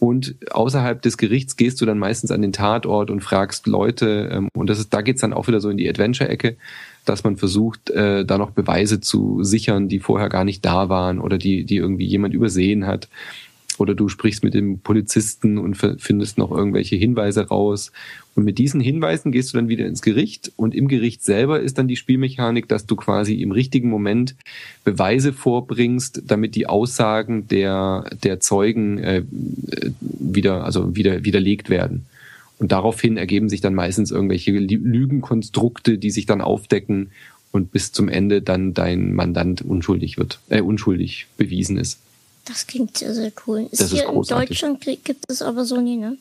Und außerhalb des Gerichts gehst du dann meistens an den Tatort und fragst Leute, ähm, und das ist, da geht's dann auch wieder so in die Adventure-Ecke, dass man versucht, äh, da noch Beweise zu sichern, die vorher gar nicht da waren oder die, die irgendwie jemand übersehen hat. Oder du sprichst mit dem Polizisten und findest noch irgendwelche Hinweise raus. Und mit diesen Hinweisen gehst du dann wieder ins Gericht und im Gericht selber ist dann die Spielmechanik, dass du quasi im richtigen Moment Beweise vorbringst, damit die Aussagen der, der Zeugen äh, wieder, also wieder, widerlegt werden. Und daraufhin ergeben sich dann meistens irgendwelche Lügenkonstrukte, die sich dann aufdecken und bis zum Ende dann dein Mandant unschuldig wird, äh, unschuldig bewiesen ist. Das klingt sehr, sehr cool. Ist das hier ist großartig. in Deutschland gibt es aber so nie, ne?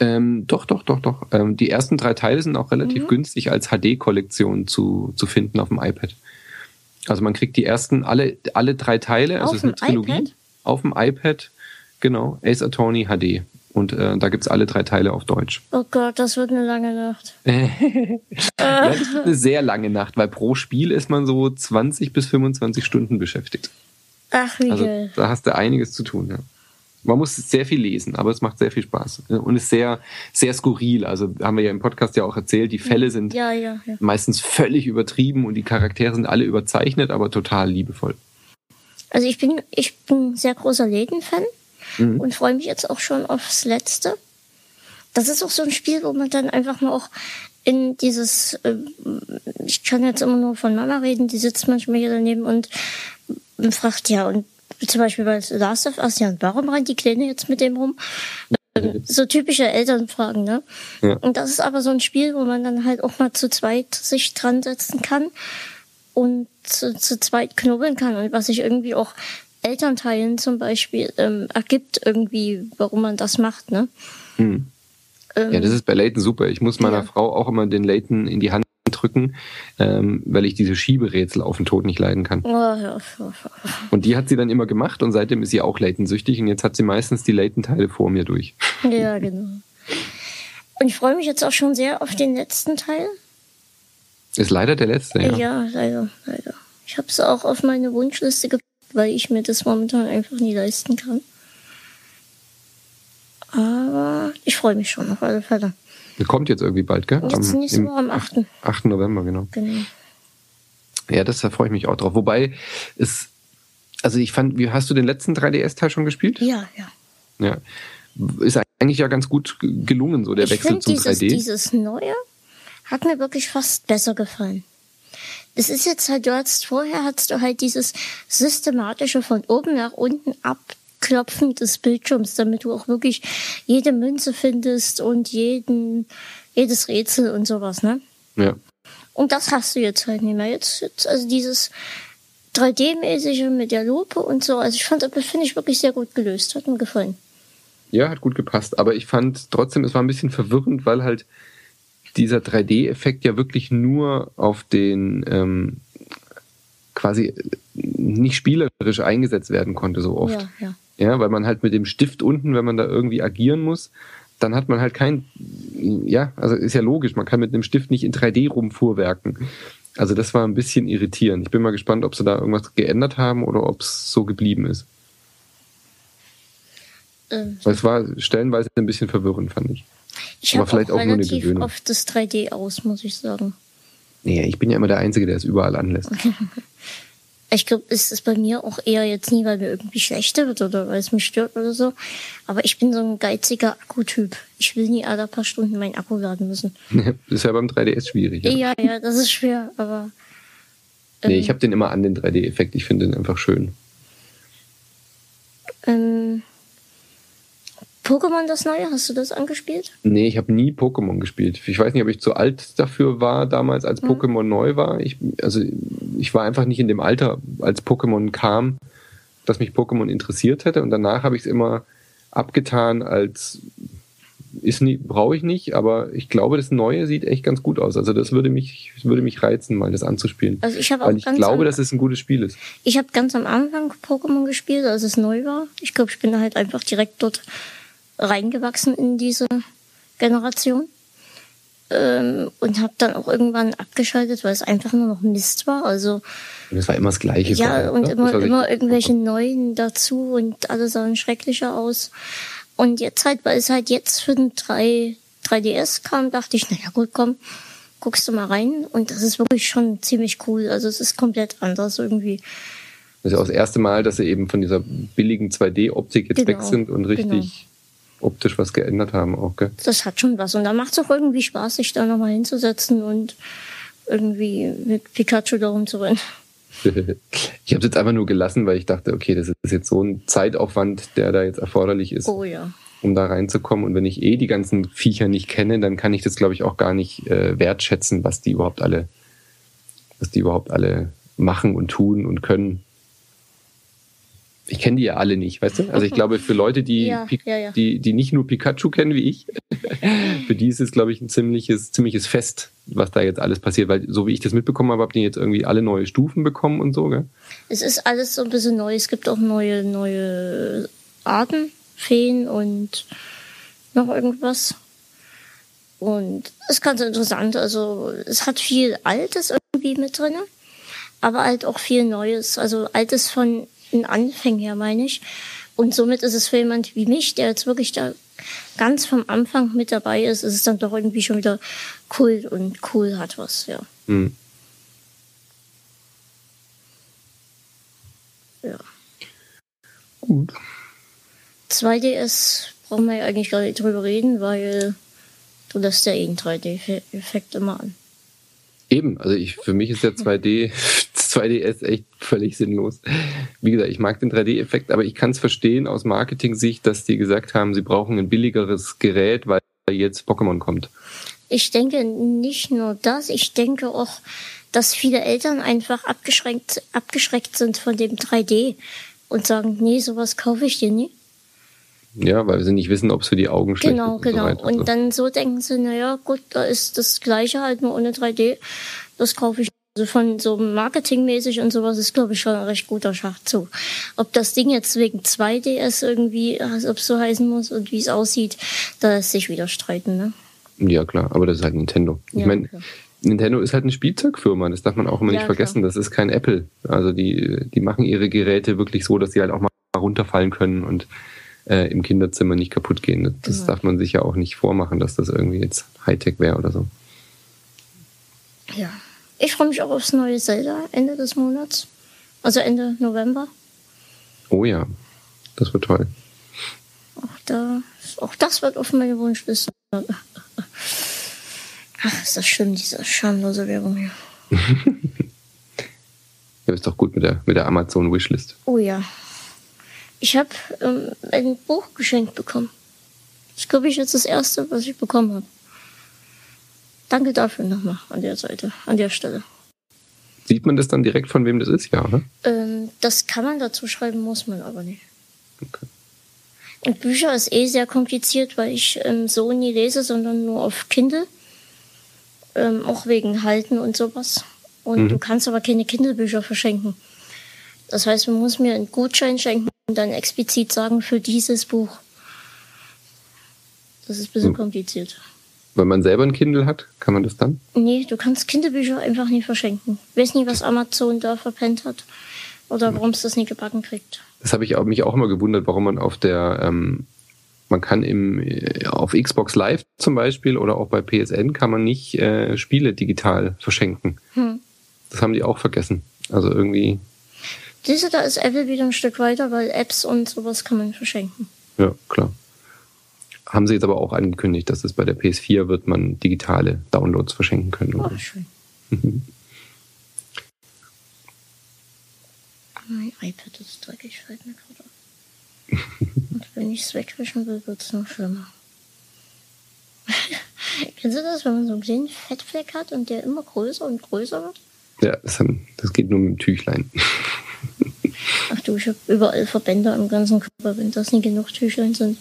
Ähm, doch, doch, doch, doch. Ähm, die ersten drei Teile sind auch relativ mhm. günstig als HD-Kollektion zu, zu finden auf dem iPad. Also man kriegt die ersten, alle, alle drei Teile, also es ist eine Trilogie, iPad? auf dem iPad, genau, Ace Attorney HD. Und äh, da gibt's alle drei Teile auf Deutsch. Oh Gott, das wird eine lange Nacht. *laughs* das wird eine sehr lange Nacht, weil pro Spiel ist man so 20 bis 25 Stunden beschäftigt. Ach, wie also, geil. Da hast du einiges zu tun, ja. Man muss sehr viel lesen, aber es macht sehr viel Spaß und ist sehr, sehr skurril. Also haben wir ja im Podcast ja auch erzählt, die Fälle sind ja, ja, ja. meistens völlig übertrieben und die Charaktere sind alle überzeichnet, aber total liebevoll. Also ich bin, ich bin sehr großer Läden-Fan mhm. und freue mich jetzt auch schon aufs letzte. Das ist auch so ein Spiel, wo man dann einfach mal auch in dieses, äh, ich kann jetzt immer nur von Mama reden, die sitzt manchmal hier daneben und fragt, ja, und zum Beispiel bei Last of Us, ja, warum rennt die Kleine jetzt mit dem rum? *laughs* So typische Elternfragen, ne? Ja. Und das ist aber so ein Spiel, wo man dann halt auch mal zu zweit sich dran setzen kann und zu, zu zweit knubbeln kann und was sich irgendwie auch Elternteilen zum Beispiel ähm, ergibt irgendwie, warum man das macht, ne? Hm. Ähm, ja, das ist bei Layton super. Ich muss meiner ja. Frau auch immer den Layton in die Hand drücken, ähm, weil ich diese Schieberätsel auf den Tod nicht leiden kann. Oh, *laughs* und die hat sie dann immer gemacht und seitdem ist sie auch Layton-süchtig und jetzt hat sie meistens die Layton-Teile vor mir durch. *laughs* Ja, genau. Und ich freue mich jetzt auch schon sehr auf den letzten Teil. Ist leider der letzte, ja. Ja, leider, leider. Ich habe es auch auf meine Wunschliste gepackt, weil ich mir das momentan einfach nie leisten kann. Aber ich freue mich schon auf alle Fälle. Kommt jetzt irgendwie bald, gell? Jetzt am, nächste Woche am 8. 8. November, genau. Genau. Ja, das da freue ich mich auch drauf. Wobei es, also ich fand, wie hast du den letzten 3DS-Teil schon gespielt? Ja, ja. Ja. Ist eigentlich ja ganz gut gelungen, so der ich Wechsel zum dieses, 3D. Dieses neue hat mir wirklich fast besser gefallen. Es ist jetzt halt, du hast vorher hattest du halt dieses systematische von oben nach unten ab Klopfen des Bildschirms, damit du auch wirklich jede Münze findest und jeden, jedes Rätsel und sowas, ne? Ja. Und das hast du jetzt halt nicht mehr. Jetzt, jetzt also dieses 3D-mäßige mit der Lupe und so. Also ich fand, das finde ich wirklich sehr gut gelöst. Hat mir gefallen. Ja, hat gut gepasst. Aber ich fand trotzdem, es war ein bisschen verwirrend, weil halt dieser 3D-Effekt ja wirklich nur auf den ähm, quasi nicht spielerisch eingesetzt werden konnte so oft. Ja, ja. Ja, weil man halt mit dem Stift unten, wenn man da irgendwie agieren muss, dann hat man halt kein, ja, also ist ja logisch, man kann mit einem Stift nicht in 3D rumfuhrwerken. Also das war ein bisschen irritierend. Ich bin mal gespannt, ob sie da irgendwas geändert haben oder ob es so geblieben ist. Ähm, weil es war stellenweise ein bisschen verwirrend, fand ich. Ich habe vielleicht auch, auch relativ nur eine oft das 3D aus, muss ich sagen. Nee, ich bin ja immer der Einzige, der es überall anlässt. *laughs* Ich glaube, es ist bei mir auch eher jetzt nie, weil mir irgendwie schlechter wird oder weil es mich stört oder so. Aber ich bin so ein geiziger Akkutyp. Ich will nie alle paar Stunden meinen Akku laden müssen. das *laughs* ist ja beim 3DS schwierig. Ja, ja, ja das ist schwer, aber. Ähm, nee, ich habe den immer an, den 3D-Effekt. Ich finde den einfach schön. Ähm, Pokémon das neue, hast du das angespielt? Nee, ich habe nie Pokémon gespielt. Ich weiß nicht, ob ich zu alt dafür war damals, als mhm. Pokémon neu war. Ich, also ich war einfach nicht in dem Alter, als Pokémon kam, dass mich Pokémon interessiert hätte. Und danach habe ich es immer abgetan als ist nie, brauche ich nicht, aber ich glaube, das Neue sieht echt ganz gut aus. Also das würde mich, würde mich reizen, mal das anzuspielen. Also ich habe auch Weil ich glaube, dass es ein gutes Spiel ist. Ich habe ganz am Anfang Pokémon gespielt, als es neu war. Ich glaube, ich bin halt einfach direkt dort reingewachsen in diese Generation. Ähm, und habe dann auch irgendwann abgeschaltet, weil es einfach nur noch Mist war. Also und es war immer das Gleiche. Ja, vorher, und immer, immer irgendwelche neuen dazu und alle sahen schrecklicher aus. Und jetzt halt, weil es halt jetzt für den 3, 3DS kam, dachte ich, naja gut, komm, guckst du mal rein. Und das ist wirklich schon ziemlich cool. Also es ist komplett anders irgendwie. Das ist ja auch das erste Mal, dass sie eben von dieser billigen 2D-Optik jetzt genau, weg sind und richtig genau. Optisch was geändert haben auch, gell? Das hat schon was. Und da macht es auch irgendwie Spaß, sich da nochmal hinzusetzen und irgendwie mit Pikachu darum zu rennen. *laughs* ich habe es jetzt einfach nur gelassen, weil ich dachte, okay, das ist jetzt so ein Zeitaufwand, der da jetzt erforderlich ist. Oh ja. Um da reinzukommen. Und wenn ich eh die ganzen Viecher nicht kenne, dann kann ich das, glaube ich, auch gar nicht äh, wertschätzen, was die überhaupt alle, was die überhaupt alle machen und tun und können ich kenne die ja alle nicht, weißt du? Also ich glaube, für Leute, die, *laughs* ja, ja, ja. die, die nicht nur Pikachu kennen wie ich, *laughs* für die ist es, glaube ich, ein ziemliches, ziemliches Fest, was da jetzt alles passiert. Weil so wie ich das mitbekommen habe, habt ihr jetzt irgendwie alle neue Stufen bekommen und so, gell? Es ist alles so ein bisschen neu. Es gibt auch neue, neue Arten, Feen und noch irgendwas. Und es ist ganz interessant. Also es hat viel Altes irgendwie mit drin, aber halt auch viel Neues. Also Altes von ein Anfänger, meine ich. Und somit ist es für jemand wie mich, der jetzt wirklich da ganz vom Anfang mit dabei ist, ist es dann doch irgendwie schon wieder cool und cool hat was, ja. Mhm. Ja. Gut. 2DS brauchen wir ja eigentlich gar nicht drüber reden, weil du lässt ja eh einen 3D-Effekt immer an. Eben, also ich, für mich ist der 2D 2DS echt völlig sinnlos. Wie gesagt, ich mag den 3D-Effekt, aber ich kann es verstehen aus Marketing-Sicht, dass die gesagt haben, sie brauchen ein billigeres Gerät, weil jetzt Pokémon kommt. Ich denke nicht nur das, ich denke auch, dass viele Eltern einfach abgeschränkt, abgeschreckt sind von dem 3D und sagen, nee, sowas kaufe ich dir nie. Ja, weil sie nicht wissen, ob es für die Augen schlecht genau, ist. Genau, genau. Und, so. dann so denken sie, naja, gut, da ist das Gleiche halt nur ohne 3D. Das kaufe ich also von so marketingmäßig und sowas ist, glaube ich, schon ein recht guter Schachzug. Ob das Ding jetzt wegen 2DS irgendwie, ob es so heißen muss und wie es aussieht, da lässt sich wieder streiten, ne? Ja, klar, aber das ist halt Nintendo. Ich ja, meine, Nintendo ist halt eine Spielzeugfirma, das darf man auch immer ja, nicht vergessen. Klar. Das ist kein Apple. Also die, die machen ihre Geräte wirklich so, dass sie halt auch mal runterfallen können und äh, im Kinderzimmer nicht kaputt gehen. Das ja. darf man sich ja auch nicht vormachen, dass das irgendwie jetzt Hightech wäre oder so. Ja. Ich freue mich auch aufs neue Zelda Ende des Monats. Also Ende November. Oh ja, das wird toll. Auch, da, auch das wird auf meine Wunschliste. Ach, ist das schlimm, diese schamlose Werbung hier. *laughs* ja, ist doch gut mit der, mit der Amazon Wishlist. Oh ja. Ich habe ähm, ein Buch geschenkt bekommen. Das glaube ich jetzt das erste, was ich bekommen habe. Danke dafür nochmal an der Seite, an der Stelle. Sieht man das dann direkt, von wem das ist, ja, oder? Ähm, das kann man dazu schreiben, muss man aber nicht. Okay. Und Bücher ist eh sehr kompliziert, weil ich ähm, so nie lese, sondern nur auf Kindle. Ähm, auch wegen Halten und sowas. Und mhm. du kannst aber keine Kindle-Bücher verschenken. Das heißt, man muss mir einen Gutschein schenken dann explizit sagen für dieses Buch. Das ist ein bisschen mhm. kompliziert. Wenn man selber ein Kindle hat, kann man das dann? Nee, du kannst Kinderbücher einfach nie verschenken. Ich weiß nicht, was Amazon da verpennt hat oder warum es das nie gebacken kriegt. Das habe ich auch, mich auch immer gewundert, warum man auf der, ähm, man kann im, äh, auf Xbox Live zum Beispiel oder auch bei PSN kann man nicht äh, Spiele digital verschenken. Hm. Das haben die auch vergessen. Also irgendwie. Diese da ist Apple wieder ein Stück weiter, weil Apps und sowas kann man verschenken. Ja, klar haben sie jetzt aber auch angekündigt, dass es bei der PS4 wird man digitale Downloads verschenken können. Oh, schön. mein iPad ist dreckig, fällt mir gerade auf. *laughs* Und wenn ich es wegwischen will, wird es noch schlimmer. *laughs* Kennst du das, wenn man so einen kleinen Fettfleck hat und der immer größer und größer wird? Ja, das, das geht nur mit dem Tüchlein. *laughs* Ach du, ich habe überall Verbände am ganzen Körper, wenn das nicht genug Tüchlein sind.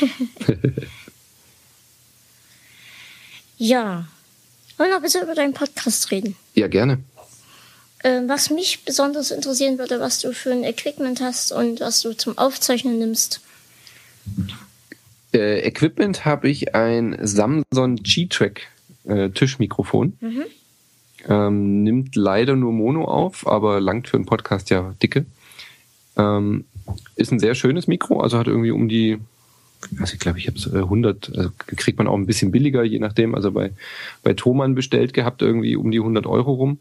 *laughs* ja. Wollen wir ein bisschen über deinen Podcast reden? Ja, gerne. Äh, was mich besonders interessieren würde, was du für ein Equipment hast und was du zum Aufzeichnen nimmst. Äh, Equipment habe ich ein Samsung G-Track äh, Tischmikrofon. Mhm. Ähm, nimmt leider nur Mono auf, aber langt für einen Podcast ja dicke. Ähm, ist ein sehr schönes Mikro, also hat irgendwie um die, also ich glaube, ich habe es 100, also kriegt man auch ein bisschen billiger, je nachdem. Also bei, bei Thomann bestellt gehabt, irgendwie um die 100 Euro rum.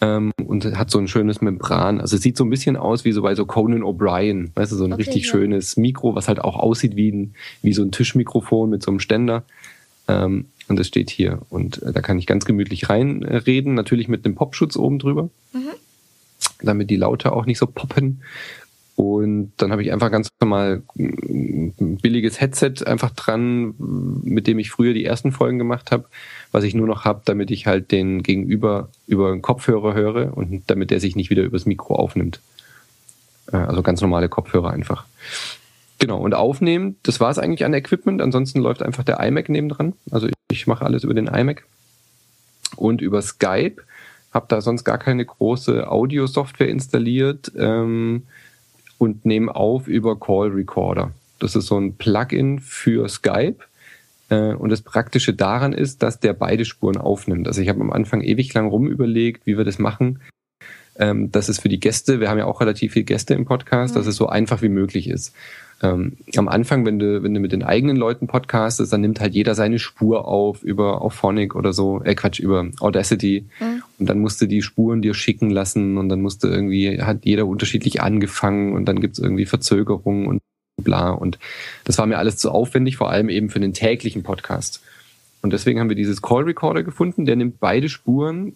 ähm, und hat so ein schönes Membran. Also es sieht so ein bisschen aus wie so bei so Conan O'Brien, weißt du, so ein okay, richtig ja. schönes Mikro, was halt auch aussieht wie, ein, wie so ein Tischmikrofon mit so einem Ständer. Ähm, und das steht hier. Und äh, da kann ich ganz gemütlich reinreden, natürlich mit einem Popschutz oben drüber, mhm. damit die Laute auch nicht so poppen. Und dann habe ich einfach ganz normal ein billiges Headset einfach dran, mit dem ich früher die ersten Folgen gemacht habe, was ich nur noch habe, damit ich halt den Gegenüber über den Kopfhörer höre und damit der sich nicht wieder übers Mikro aufnimmt. Äh, also ganz normale Kopfhörer einfach. Genau, und aufnehmen, das war es eigentlich an Equipment. Ansonsten läuft einfach der iMac nebendran. Also ich mache alles über den iMac. Und über Skype habe da sonst gar keine große Audio-Software installiert. Ähm, und nehme auf über Call Recorder. Das ist so ein Plugin für Skype. Äh, und das Praktische daran ist, dass der beide Spuren aufnimmt. Also ich habe am Anfang ewig lang rumüberlegt, wie wir das machen. Ähm, dass es für die Gäste, wir haben ja auch relativ viele Gäste im Podcast, mhm. dass es so einfach wie möglich ist. Ähm, am Anfang, wenn du, wenn du mit den eigenen Leuten podcastest, dann nimmt halt jeder seine Spur auf über Auphonic oder so, äh Quatsch, über Audacity. Mhm. Und dann musst du die Spuren dir schicken lassen und dann musste irgendwie, hat jeder unterschiedlich angefangen und dann gibt's irgendwie Verzögerungen und bla. Und das war mir alles zu aufwendig, vor allem eben für den täglichen Podcast. Und deswegen haben wir dieses Call Recorder gefunden, der nimmt beide Spuren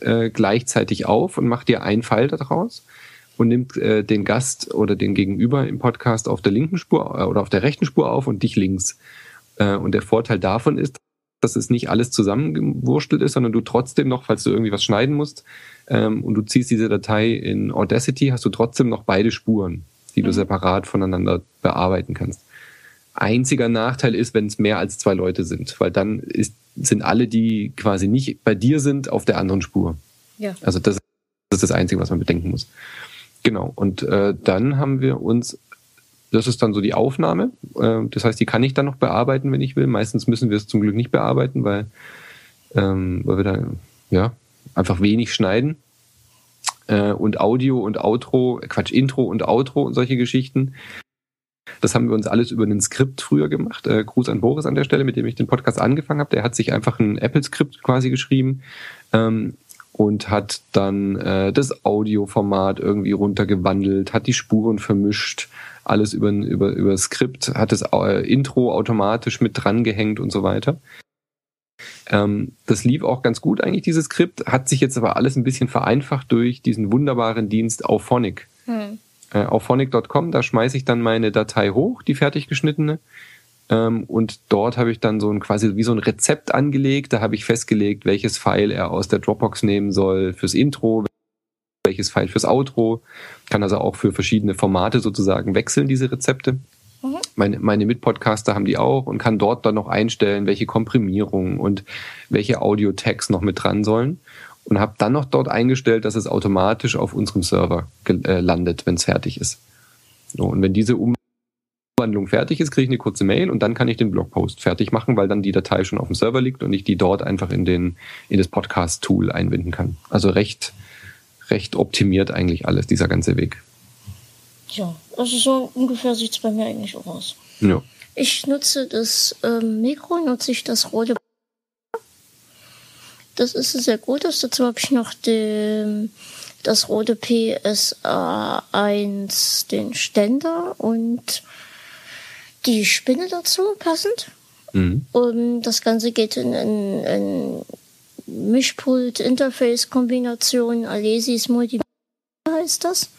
äh, gleichzeitig auf und macht dir einen Pfeil daraus und nimmt äh, den Gast oder den Gegenüber im Podcast auf der linken Spur äh, oder auf der rechten Spur auf und dich links. Äh, und der Vorteil davon ist, dass es nicht alles zusammengewurstelt ist, sondern du trotzdem noch, falls du irgendwie was schneiden musst, ähm, und du ziehst diese Datei in Audacity, hast du trotzdem noch beide Spuren, die du mhm. separat voneinander bearbeiten kannst. Einziger Nachteil ist, wenn es mehr als zwei Leute sind, weil dann ist, sind alle, die quasi nicht bei dir sind, auf der anderen Spur. Ja. Also das ist das Einzige, was man bedenken muss. Genau. Und äh, dann haben wir uns, das ist dann so die Aufnahme. Äh, das heißt, die kann ich dann noch bearbeiten, wenn ich will. Meistens müssen wir es zum Glück nicht bearbeiten, weil, ähm, weil wir da ja einfach wenig schneiden. Äh, und Audio und Outro, Quatsch, Intro und Outro und solche Geschichten. Das haben wir uns alles über ein Skript früher gemacht. Äh, Gruß an Boris an der Stelle, mit dem ich den Podcast angefangen habe. Der hat sich einfach ein Apple-Skript quasi geschrieben, ähm, und hat dann äh, das Audioformat irgendwie runtergewandelt, hat die Spuren vermischt, alles über, über, über Skript, hat das äh, Intro automatisch mit dran gehängt und so weiter. Ähm, das lief auch ganz gut eigentlich, dieses Skript, hat sich jetzt aber alles ein bisschen vereinfacht durch diesen wunderbaren Dienst Auphonic. Hm. Äh, Auphonic.com, da schmeiße ich dann meine Datei hoch, die fertig geschnittene, und dort habe ich dann so ein quasi wie so ein Rezept angelegt. Da habe ich festgelegt, welches File er aus der Dropbox nehmen soll fürs Intro, welches File fürs Outro. Kann also auch für verschiedene Formate sozusagen wechseln, diese Rezepte. Mhm. Meine, meine Mitpodcaster haben die auch und kann dort dann noch einstellen, welche Komprimierungen und welche Audio-Tags noch mit dran sollen. Und habe dann noch dort eingestellt, dass es automatisch auf unserem Server äh, landet, wenn es fertig ist. So, und wenn diese um Umwandlung fertig ist, kriege ich eine kurze Mail und dann kann ich den Blogpost fertig machen, weil dann die Datei schon auf dem Server liegt und ich die dort einfach in den in das Podcast-Tool einbinden kann. Also recht recht optimiert eigentlich alles dieser ganze Weg. Ja, also so ungefähr sieht es bei mir eigentlich auch aus. Ja. Ich nutze das ähm, Mikro, nutze ich das rote. Das ist sehr gut. Dazu habe ich noch den, das rote PSA1, den Ständer und die Spinne dazu passend. Mhm. Und das Ganze geht in, in, in Mischpult-Interface-Kombination, Alesis Multi heißt das.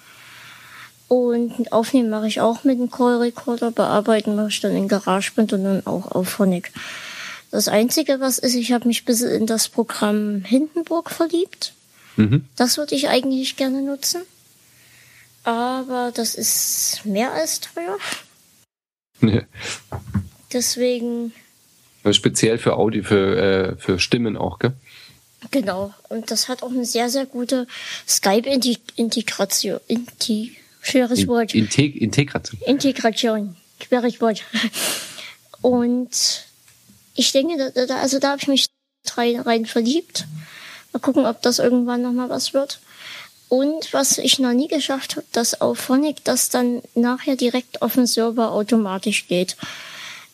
Und aufnehmen mache ich auch mit dem Call Recorder, bearbeiten mache ich dann in GarageBand und dann auch auf Phonic. Das Einzige, was ist, ich habe mich ein bisschen in das Programm Hindenburg verliebt. Mhm. Das würde ich eigentlich gerne nutzen. Aber das ist mehr als teuer. *laughs* Deswegen. Speziell für Audio, für, äh, für Stimmen auch, gell? Genau. Und das hat auch eine sehr, sehr gute Skype-Integration. Inti schweres Wort. Integ Integration. Integration. Schweres Wort. Und ich denke, da, da, also da habe ich mich rein, rein verliebt. Mal gucken, ob das irgendwann nochmal was wird. Und was ich noch nie geschafft habe, dass auf Phonic das dann nachher direkt auf den Server automatisch geht.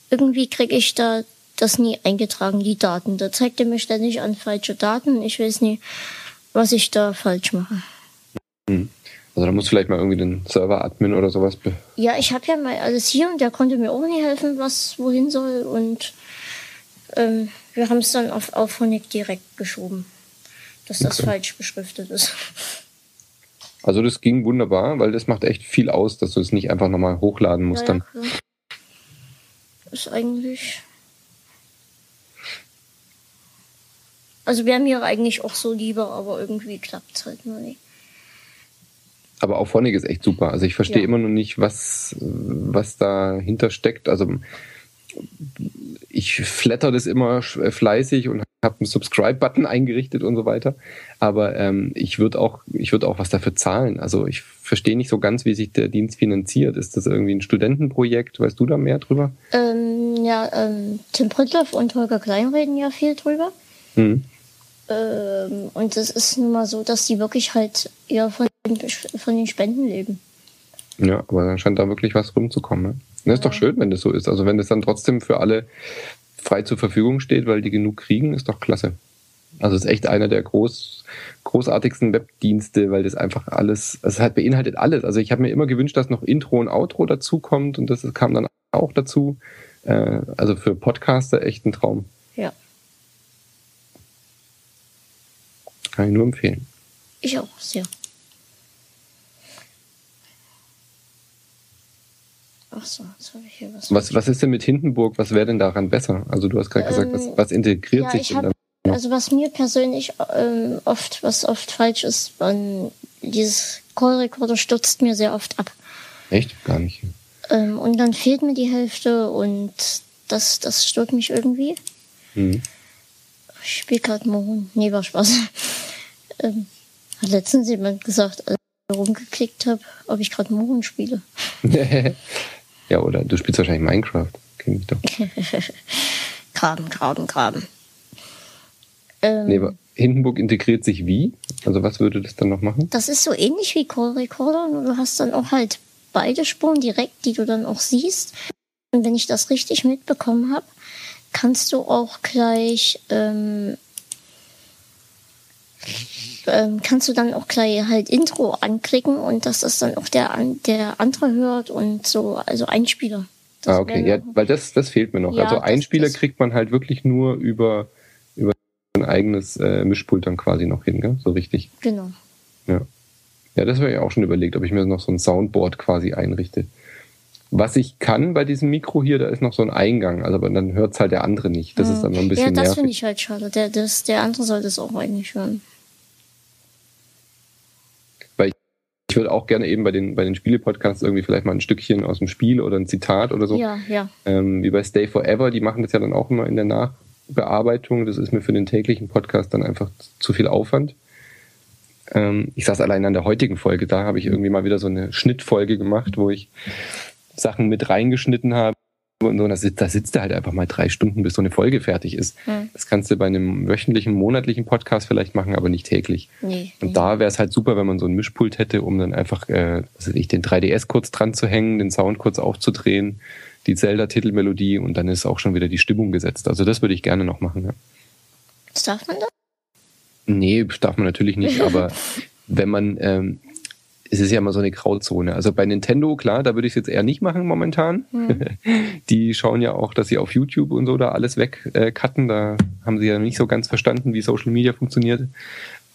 Irgendwie kriege ich da das nie eingetragen, die Daten. Da zeigt er mir ständig an falsche Daten. Ich weiß nicht, was ich da falsch mache. Hm. Also da muss vielleicht mal irgendwie den Server-Admin oder sowas. Ja, ich habe ja mal alles hier und der konnte mir auch nicht helfen, was wohin soll. Und ähm, wir haben es dann auf Auphonic direkt geschoben, dass das okay. falsch beschriftet ist. *laughs* Also das ging wunderbar, weil das macht echt viel aus, dass du es nicht einfach nochmal hochladen musst ja, ja, dann. Klar. Ist eigentlich. Also wäre mir eigentlich auch so lieber, aber irgendwie klappt es halt nur nicht. Aber auch Phonic ist echt super. Also ich verstehe ja. immer noch nicht, was, was dahinter steckt. Also ich flatter das immer fleißig und habe einen Subscribe-Button eingerichtet und so weiter. Aber ähm, ich würde auch, ich würde auch was dafür zahlen. Also ich verstehe nicht so ganz, wie sich der Dienst finanziert. Ist das irgendwie ein Studentenprojekt? Weißt du da mehr drüber? Ähm, ja, ähm, Tim Prittloff und Holger Klein reden ja viel drüber. Mhm. Ähm, und es ist nun mal so, dass die wirklich halt eher von, von den Spenden leben. Ja, aber dann scheint da wirklich was rumzukommen. Ne? Das ist ja. doch schön, wenn das so ist. Also wenn das dann trotzdem für alle frei zur Verfügung steht, weil die genug kriegen, ist doch klasse. Also es ist echt einer der groß, großartigsten Webdienste, weil das einfach alles, es halt beinhaltet alles. Also ich habe mir immer gewünscht, dass noch Intro und Outro dazu kommt und das kam dann auch dazu. Äh, also für Podcaster echt ein Traum. Ja. Kann ich nur empfehlen. Ich auch, sehr. Ach so, jetzt habe ich hier was. Was, was ist denn mit Hindenburg? Was wäre denn daran besser? Also du hast gerade ähm, gesagt, was, ähm, was integriert ja, sich hab, denn dann? Also was mir persönlich ähm, oft, was oft falsch ist, man, dieses Call Recorder stürzt mir sehr oft ab. Echt? Gar nicht. Ähm, und dann fehlt mir die Hälfte und das, das stört mich irgendwie. Mhm. Ich spiele gerade Mohn. Nee, war Spaß. *laughs* ähm, hat letztens jemand gesagt, als ich rumgeklickt habe, ob ich gerade Mohn spiele. *laughs* *laughs* ja, oder du spielst wahrscheinlich Minecraft. Kenn ich doch. *laughs* graben, graben, graben. Ähm, nee, aber Hindenburg integriert sich wie? Also was würde das dann noch machen? Das ist so ähnlich wie Call Recorder, nur du hast dann auch halt beide Spuren direkt, die du dann auch siehst. Und wenn ich das richtig mitbekommen habe, kannst du auch gleich ähm, ähm, kannst du dann auch gleich halt Intro anklicken und dass das dann auch der, der andere hört und so, also Einspieler. Das ah, okay, ja, weil das, das fehlt mir noch. Ja, also Einspieler das, kriegt man halt wirklich nur über, über ein eigenes äh, Mischpult dann quasi noch hin, gell? so richtig. Genau. Ja. Ja, das habe ich auch schon überlegt, ob ich mir noch so ein Soundboard quasi einrichte. Was ich kann bei diesem Mikro hier, da ist noch so ein Eingang, also aber dann hört es halt der andere nicht. Das ja. ist dann noch ein bisschen Ja, das finde ich halt schade. Der, das, der andere sollte es auch eigentlich hören. Weil ich, ich würde auch gerne eben bei den, bei den Spiele-Podcasts irgendwie vielleicht mal ein Stückchen aus dem Spiel oder ein Zitat oder so. Ja, ja. Ähm, wie bei Stay Forever, die machen das ja dann auch immer in der Nachbearbeitung. Das ist mir für den täglichen Podcast dann einfach zu viel Aufwand. Ähm, ich saß allein an der heutigen Folge, da habe ich irgendwie mal wieder so eine Schnittfolge gemacht, wo ich Sachen mit reingeschnitten habe. Und so, da sitzt, da sitzt er halt einfach mal drei Stunden, bis so eine Folge fertig ist. Hm. Das kannst du bei einem wöchentlichen, monatlichen Podcast vielleicht machen, aber nicht täglich. Nee, und nee. da wäre es halt super, wenn man so ein Mischpult hätte, um dann einfach, äh, was weiß ich, den 3DS kurz dran zu hängen, den Sound kurz aufzudrehen, die Zelda-Titelmelodie und dann ist auch schon wieder die Stimmung gesetzt. Also das würde ich gerne noch machen. Ja. Darf man das? Nee, darf man natürlich nicht, *laughs* aber wenn man, ähm, es ist ja immer so eine Grauzone. Also bei Nintendo, klar, da würde ich es jetzt eher nicht machen momentan. Mhm. *laughs* Die schauen ja auch, dass sie auf YouTube und so da alles wegcutten. Äh, da haben sie ja nicht so ganz verstanden, wie Social Media funktioniert.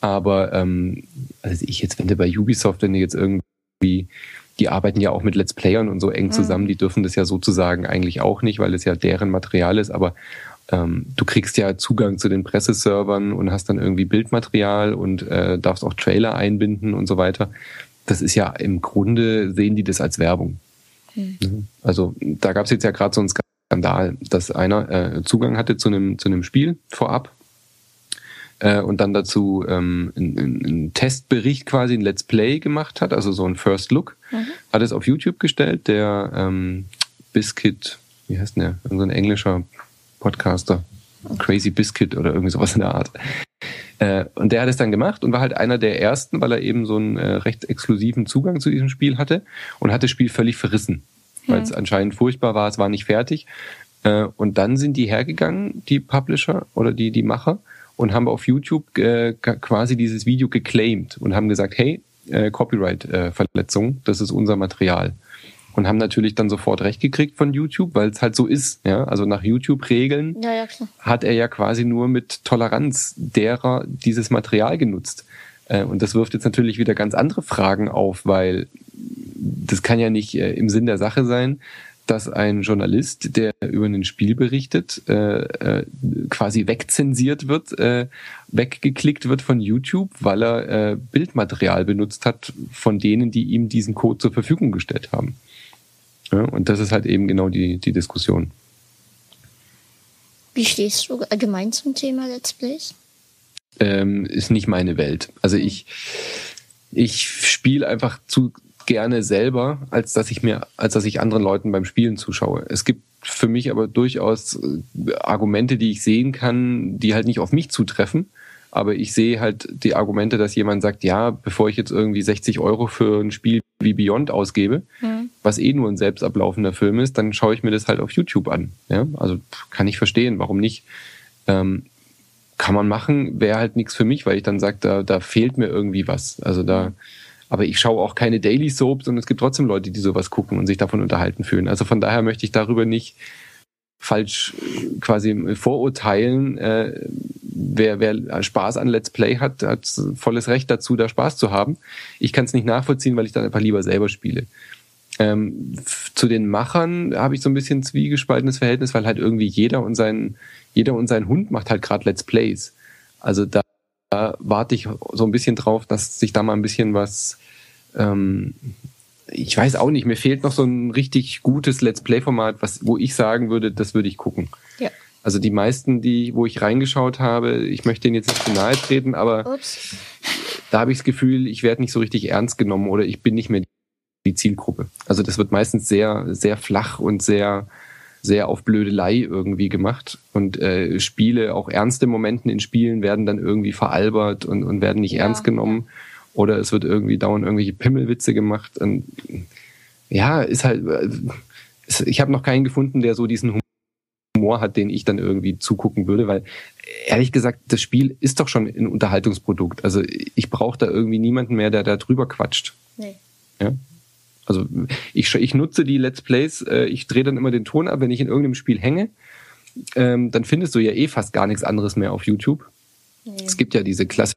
Aber ähm, also ich jetzt, wenn du bei Ubisoft, wenn du jetzt irgendwie, die arbeiten ja auch mit Let's Playern und so eng mhm. zusammen, die dürfen das ja sozusagen eigentlich auch nicht, weil es ja deren Material ist, aber ähm, du kriegst ja Zugang zu den Presseservern und hast dann irgendwie Bildmaterial und äh, darfst auch Trailer einbinden und so weiter das ist ja im Grunde, sehen die das als Werbung. Hm. Also da gab es jetzt ja gerade so einen Skandal, dass einer äh, Zugang hatte zu einem, zu einem Spiel vorab äh, und dann dazu ähm, einen, einen Testbericht quasi, ein Let's Play gemacht hat, also so ein First Look, mhm. hat es auf YouTube gestellt, der ähm, Biscuit, wie heißt denn der? So ein englischer Podcaster. Crazy Biscuit oder irgendwie sowas in der Art. Äh, und der hat es dann gemacht und war halt einer der ersten, weil er eben so einen äh, recht exklusiven Zugang zu diesem Spiel hatte und hat das Spiel völlig verrissen, weil es anscheinend furchtbar war, es war nicht fertig. Äh, und dann sind die hergegangen, die Publisher oder die, die Macher, und haben auf YouTube äh, quasi dieses Video geclaimed und haben gesagt, hey, äh, Copyright-Verletzung, äh, das ist unser Material. Und haben natürlich dann sofort recht gekriegt von YouTube, weil es halt so ist. Ja? Also nach YouTube-Regeln ja, ja, hat er ja quasi nur mit Toleranz derer dieses Material genutzt. Äh, und das wirft jetzt natürlich wieder ganz andere Fragen auf, weil das kann ja nicht äh, im Sinn der Sache sein, dass ein Journalist, der über ein Spiel berichtet, äh, quasi wegzensiert wird, weggeklickt wird von YouTube, weil er Bildmaterial benutzt hat von denen, die ihm diesen Code zur Verfügung gestellt haben. Ja, und das ist halt eben genau die, die Diskussion. Wie stehst du allgemein zum Thema Let's Plays? Ähm, ist nicht meine Welt. Also ich, ich spiele einfach zu, gerne selber, als dass ich mir, als dass ich anderen Leuten beim Spielen zuschaue. Es gibt für mich aber durchaus äh, Argumente, die ich sehen kann, die halt nicht auf mich zutreffen. Aber ich sehe halt die Argumente, dass jemand sagt, ja, bevor ich jetzt irgendwie 60 Euro für ein Spiel wie Beyond ausgebe, mhm. was eh nur ein selbst ablaufender Film ist, dann schaue ich mir das halt auf YouTube an. Ja, also kann ich verstehen, warum nicht. Ähm, kann man machen, wäre halt nichts für mich, weil ich dann sage, da, da fehlt mir irgendwie was. Also da, aber ich schaue auch keine Daily Soaps und es gibt trotzdem Leute, die sowas gucken und sich davon unterhalten fühlen. Also von daher möchte ich darüber nicht falsch äh, quasi vorurteilen. Äh, wer, wer Spaß an Let's Play hat, hat volles Recht dazu, da Spaß zu haben. Ich kann es nicht nachvollziehen, weil ich dann einfach lieber selber spiele. Ähm, zu den Machern habe ich so ein bisschen zwiegespaltenes Verhältnis, weil halt irgendwie jeder und sein, jeder und sein Hund macht halt gerade Let's Plays. Also da, da warte ich so ein bisschen drauf, dass sich da mal ein bisschen was ähm, ich weiß auch nicht, mir fehlt noch so ein richtig gutes Let's Play-Format, was, wo ich sagen würde, das würde ich gucken. Ja. Also die meisten, die, wo ich reingeschaut habe, ich möchte denen jetzt nicht zu nahe treten, aber Ups. da habe ich das Gefühl, ich werde nicht so richtig ernst genommen oder ich bin nicht mehr die Zielgruppe. Also das wird meistens sehr, sehr flach und sehr, sehr auf Blödelei irgendwie gemacht. Und äh, Spiele, auch ernste Momenten in Spielen werden dann irgendwie veralbert und, und werden nicht ja. ernst genommen. Oder es wird irgendwie dauernd irgendwelche Pimmelwitze gemacht. Und ja, ist halt. Ich habe noch keinen gefunden, der so diesen Humor hat, den ich dann irgendwie zugucken würde, weil ehrlich gesagt, das Spiel ist doch schon ein Unterhaltungsprodukt. Also ich brauche da irgendwie niemanden mehr, der da drüber quatscht. Nee. Ja? Also ich, ich nutze die Let's Plays, äh, ich drehe dann immer den Ton ab, wenn ich in irgendeinem Spiel hänge, ähm, dann findest du ja eh fast gar nichts anderes mehr auf YouTube. Nee. Es gibt ja diese klassischen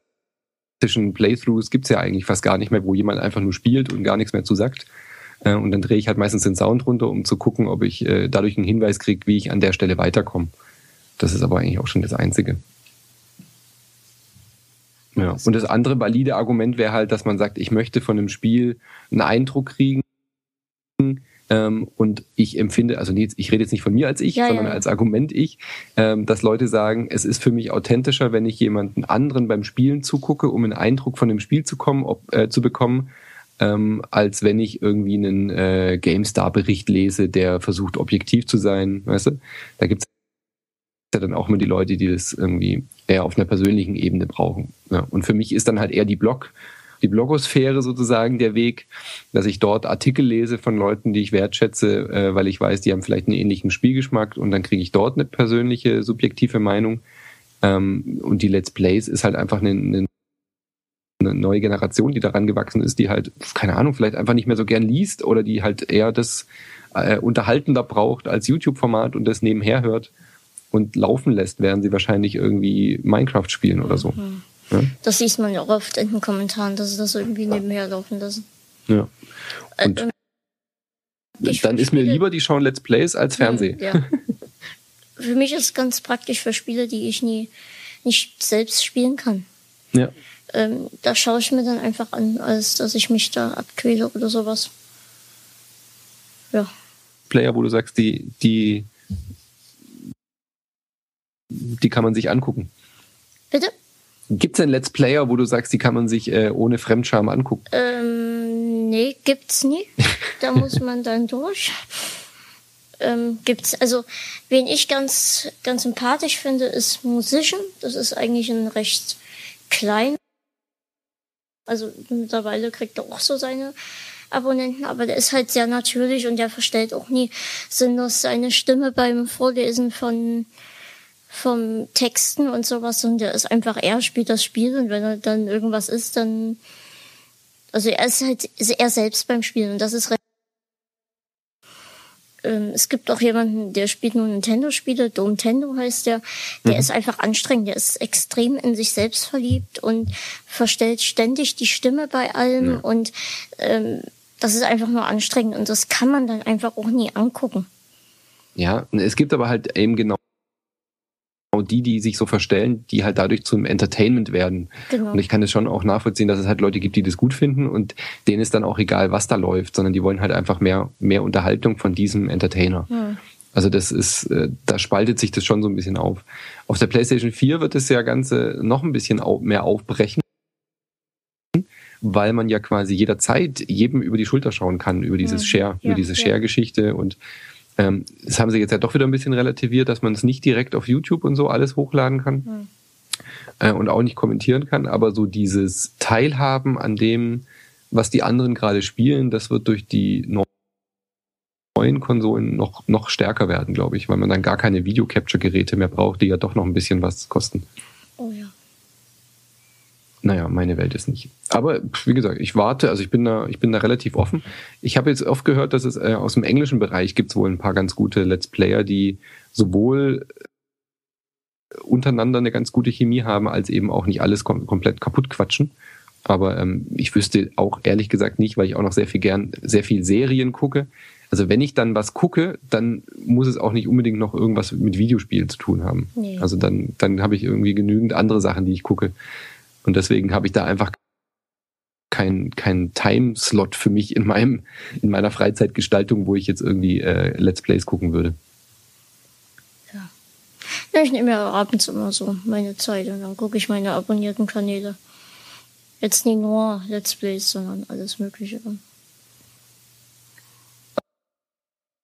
klassischen Playthroughs gibt's ja eigentlich fast gar nicht mehr, wo jemand einfach nur spielt und gar nichts mehr zu sagt. Äh, und dann drehe ich halt meistens den Sound runter, um zu gucken, ob ich äh, dadurch einen Hinweis kriege, wie ich an der Stelle weiterkomme. Das ist aber eigentlich auch schon das Einzige. Ja. Und das andere valide Argument wäre halt, dass man sagt, ich möchte von einem Spiel einen Eindruck kriegen, ähm, und ich empfinde, also ich rede jetzt nicht von mir als ich, ja, sondern ja. als Argument ich, ähm, dass Leute sagen, es ist für mich authentischer, wenn ich jemanden anderen beim Spielen zugucke, um einen Eindruck von dem Spiel zu, kommen, ob, äh, zu bekommen, ähm, als wenn ich irgendwie einen äh, GameStar-Bericht lese, der versucht, objektiv zu sein. Weißt du? Da gibt es ja dann auch immer die Leute, die das irgendwie eher auf einer persönlichen Ebene brauchen. Ja. Und für mich ist dann halt eher die Blog- die Blogosphäre sozusagen der Weg, dass ich dort Artikel lese von Leuten, die ich wertschätze, äh, weil ich weiß, die haben vielleicht einen ähnlichen Spielgeschmack und dann kriege ich dort eine persönliche, subjektive Meinung. Ähm, und die Let's Plays ist halt einfach eine, eine eine neue Generation, die daran gewachsen ist, die halt, keine Ahnung, vielleicht einfach nicht mehr so gern liest oder die halt eher das äh, unterhaltender braucht als YouTube-Format und das nebenher hört und laufen lässt, während sie wahrscheinlich irgendwie Minecraft spielen oder so. Mhm. Ja? Das sieht man ja auch oft in den Kommentaren, dass sie das irgendwie nebenher laufen lassen. Ja. Und äh, dann ist mir lieber, die schauen Let's Plays als Fernsehen. Ja. *laughs* für mich ist es ganz praktisch für Spiele, die ich nie nicht selbst spielen kann. Ja. Ähm, da schaue ich mir dann einfach an, als dass ich mich da abquäle oder sowas. Ja. Player, wo du sagst, die, die, die kann man sich angucken. Bitte? Gibt es denn Let's Player, wo du sagst, die kann man sich äh, ohne Fremdscham angucken? Ähm, nee, gibt's nie. *laughs* Da muss man dann durch. Ähm, gibt's, also, wen ich ganz, ganz sympathisch finde, ist Musician. Das ist eigentlich ein recht klein. Also, mittlerweile kriegt er auch so seine Abonnenten, aber der ist halt sehr natürlich und der verstellt auch nie sinnlos seine Stimme beim Vorlesen von vom Texten und sowas, sondern der ist einfach, er spielt das Spiel und wenn er dann irgendwas ist, dann, also er ist halt er selbst beim Spielen und das ist recht. Ähm, es gibt auch jemanden, der spielt nur Nintendo-Spiele, Domtendo heißt der. Der mhm. ist einfach anstrengend, der ist extrem in sich selbst verliebt und verstellt ständig die Stimme bei allem ja. und ähm, das ist einfach nur anstrengend und das kann man dann einfach auch nie angucken. Ja, es gibt aber halt eben genau die, die sich so verstellen, die halt dadurch zum Entertainment werden. Genau. Und ich kann es schon auch nachvollziehen, dass es halt Leute gibt, die das gut finden und denen ist dann auch egal, was da läuft, sondern die wollen halt einfach mehr, mehr Unterhaltung von diesem Entertainer. Ja. Also das ist, äh, da spaltet sich das schon so ein bisschen auf. Auf der PlayStation 4 wird das ja Ganze noch ein bisschen mehr aufbrechen, weil man ja quasi jederzeit jedem über die Schulter schauen kann, über dieses Share, ja, über diese Share-Geschichte und ähm, das haben sie jetzt ja doch wieder ein bisschen relativiert, dass man es nicht direkt auf YouTube und so alles hochladen kann mhm. und auch nicht kommentieren kann. Aber so dieses Teilhaben an dem, was die anderen gerade spielen, das wird durch die neuen Konsolen noch, noch stärker werden, glaube ich, weil man dann gar keine Video-Capture-Geräte mehr braucht, die ja doch noch ein bisschen was kosten. Oh ja naja, meine Welt ist nicht. Aber wie gesagt, ich warte, also ich bin da, ich bin da relativ offen. Ich habe jetzt oft gehört, dass es äh, aus dem englischen Bereich gibt es wohl ein paar ganz gute Let's Player, die sowohl untereinander eine ganz gute Chemie haben, als eben auch nicht alles kom komplett kaputt quatschen. Aber ähm, ich wüsste auch ehrlich gesagt nicht, weil ich auch noch sehr viel gern, sehr viel Serien gucke. Also wenn ich dann was gucke, dann muss es auch nicht unbedingt noch irgendwas mit Videospielen zu tun haben. Nee. Also dann, dann habe ich irgendwie genügend andere Sachen, die ich gucke. Und deswegen habe ich da einfach kein, kein Timeslot für mich in meinem, in meiner Freizeitgestaltung, wo ich jetzt irgendwie äh, Let's Plays gucken würde. Ja. ja ich nehme ja abends immer so meine Zeit und dann gucke ich meine abonnierten Kanäle. Jetzt nicht nur Let's Plays, sondern alles Mögliche.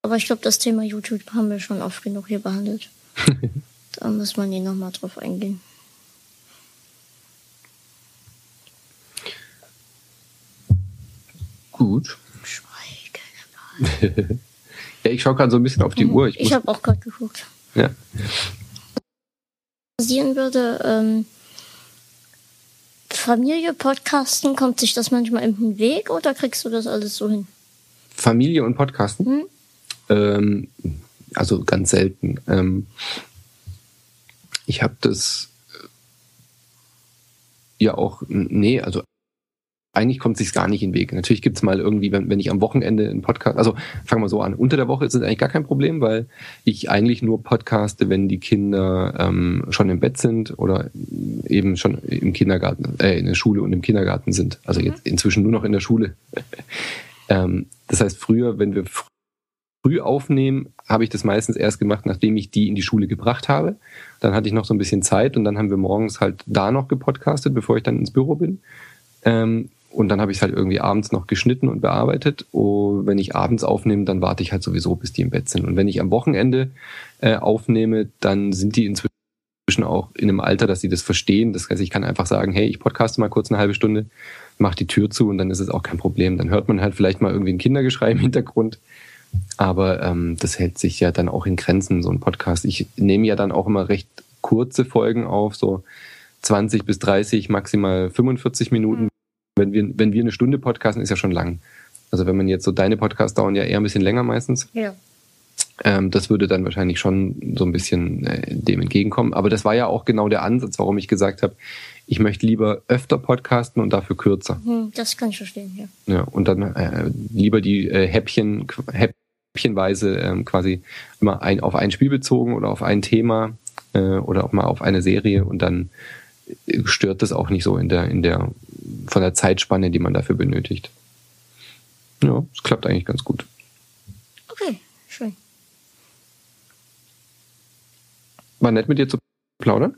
Aber ich glaube, das Thema YouTube haben wir schon oft genug hier behandelt. *laughs* da muss man nie nochmal drauf eingehen. Gut. Schweige. *laughs* ja, ich schaue gerade so ein bisschen auf die mhm. Uhr. Ich, ich habe auch gerade geguckt. Ja. Passieren würde, ähm, Familie podcasten, kommt sich das manchmal in den Weg oder kriegst du das alles so hin? Familie und Podcasten? Hm? Ähm, also ganz selten. Ähm, ich habe das ja auch, nee, also eigentlich kommt es sich gar nicht in den Weg. Natürlich gibt es mal irgendwie, wenn, wenn ich am Wochenende einen Podcast, also fangen wir so an, unter der Woche ist es eigentlich gar kein Problem, weil ich eigentlich nur podcaste, wenn die Kinder ähm, schon im Bett sind oder eben schon im Kindergarten, äh, in der Schule und im Kindergarten sind. Also mhm. jetzt inzwischen nur noch in der Schule. *laughs* ähm, das heißt, früher, wenn wir früh aufnehmen, habe ich das meistens erst gemacht, nachdem ich die in die Schule gebracht habe. Dann hatte ich noch so ein bisschen Zeit und dann haben wir morgens halt da noch gepodcastet, bevor ich dann ins Büro bin. Ähm, und dann habe ich es halt irgendwie abends noch geschnitten und bearbeitet. Und wenn ich abends aufnehme, dann warte ich halt sowieso, bis die im Bett sind. Und wenn ich am Wochenende äh, aufnehme, dann sind die inzwischen auch in einem Alter, dass sie das verstehen. Das heißt, ich kann einfach sagen, hey, ich podcaste mal kurz eine halbe Stunde, mach die Tür zu und dann ist es auch kein Problem. Dann hört man halt vielleicht mal irgendwie ein Kindergeschrei im Hintergrund. Aber ähm, das hält sich ja dann auch in Grenzen, so ein Podcast. Ich nehme ja dann auch immer recht kurze Folgen auf, so 20 bis 30, maximal 45 Minuten wenn wir, wenn wir eine Stunde podcasten, ist ja schon lang. Also wenn man jetzt so deine Podcasts dauern ja eher ein bisschen länger meistens. Ja. Ähm, das würde dann wahrscheinlich schon so ein bisschen äh, dem entgegenkommen. Aber das war ja auch genau der Ansatz, warum ich gesagt habe, ich möchte lieber öfter podcasten und dafür kürzer. Hm, das kann ich verstehen, ja. Ja, und dann äh, lieber die äh, Häppchen, Häppchenweise äh, quasi immer ein, auf ein Spiel bezogen oder auf ein Thema äh, oder auch mal auf eine Serie und dann stört das auch nicht so in der, in der, von der Zeitspanne, die man dafür benötigt. Ja, es klappt eigentlich ganz gut. Okay, schön. War nett mit dir zu plaudern?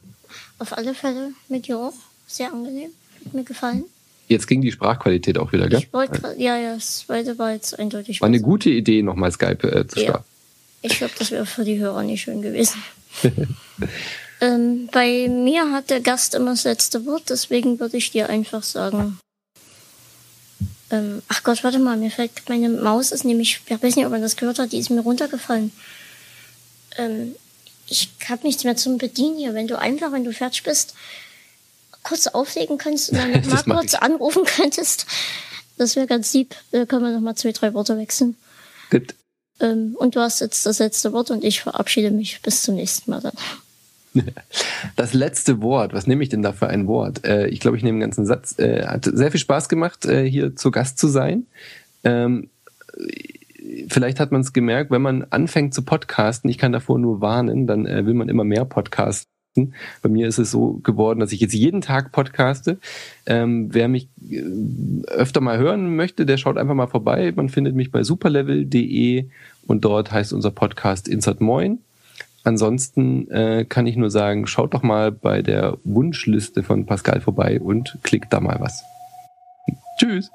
Auf alle Fälle mit dir auch. Sehr angenehm. Hat mir gefallen. Jetzt ging die Sprachqualität auch wieder, gell? Ich wollte, ja, ja, das zweite war jetzt eindeutig. War eine gute Idee, nochmal Skype äh, zu starten. Ja. Ich glaube, das wäre für die Hörer nicht schön gewesen. *laughs* Ähm, bei mir hat der Gast immer das letzte Wort, deswegen würde ich dir einfach sagen. Ähm, ach Gott, warte mal, mir fällt meine Maus ist nämlich, ich weiß nicht, ob man das gehört hat, die ist mir runtergefallen. Ähm, ich habe nichts mehr zum Bedienen hier. Wenn du einfach, wenn du fertig bist, kurz auflegen könntest und dann *laughs* noch mal kurz ich. anrufen *laughs* könntest, das wäre ganz lieb. Da können wir noch mal zwei, drei Worte wechseln. Gut. Ähm, und du hast jetzt das letzte Wort und ich verabschiede mich. Bis zum nächsten Mal dann. Das letzte Wort, was nehme ich denn da für ein Wort? Äh, ich glaube, ich nehme einen ganzen Satz. Äh, hat sehr viel Spaß gemacht, äh, hier zu Gast zu sein. Ähm, vielleicht hat man es gemerkt, wenn man anfängt zu podcasten, ich kann davor nur warnen, dann will man immer mehr podcasten. Bei mir ist es so geworden, dass ich jetzt jeden Tag podcaste. Ähm, wer mich öfter mal hören möchte, der schaut einfach mal vorbei. Man findet mich bei superlevel.de und dort heißt unser Podcast Insert Moin. Ansonsten äh, kann ich nur sagen, schaut doch mal bei der Wunschliste von Pascal vorbei und klickt da mal was. Tschüss.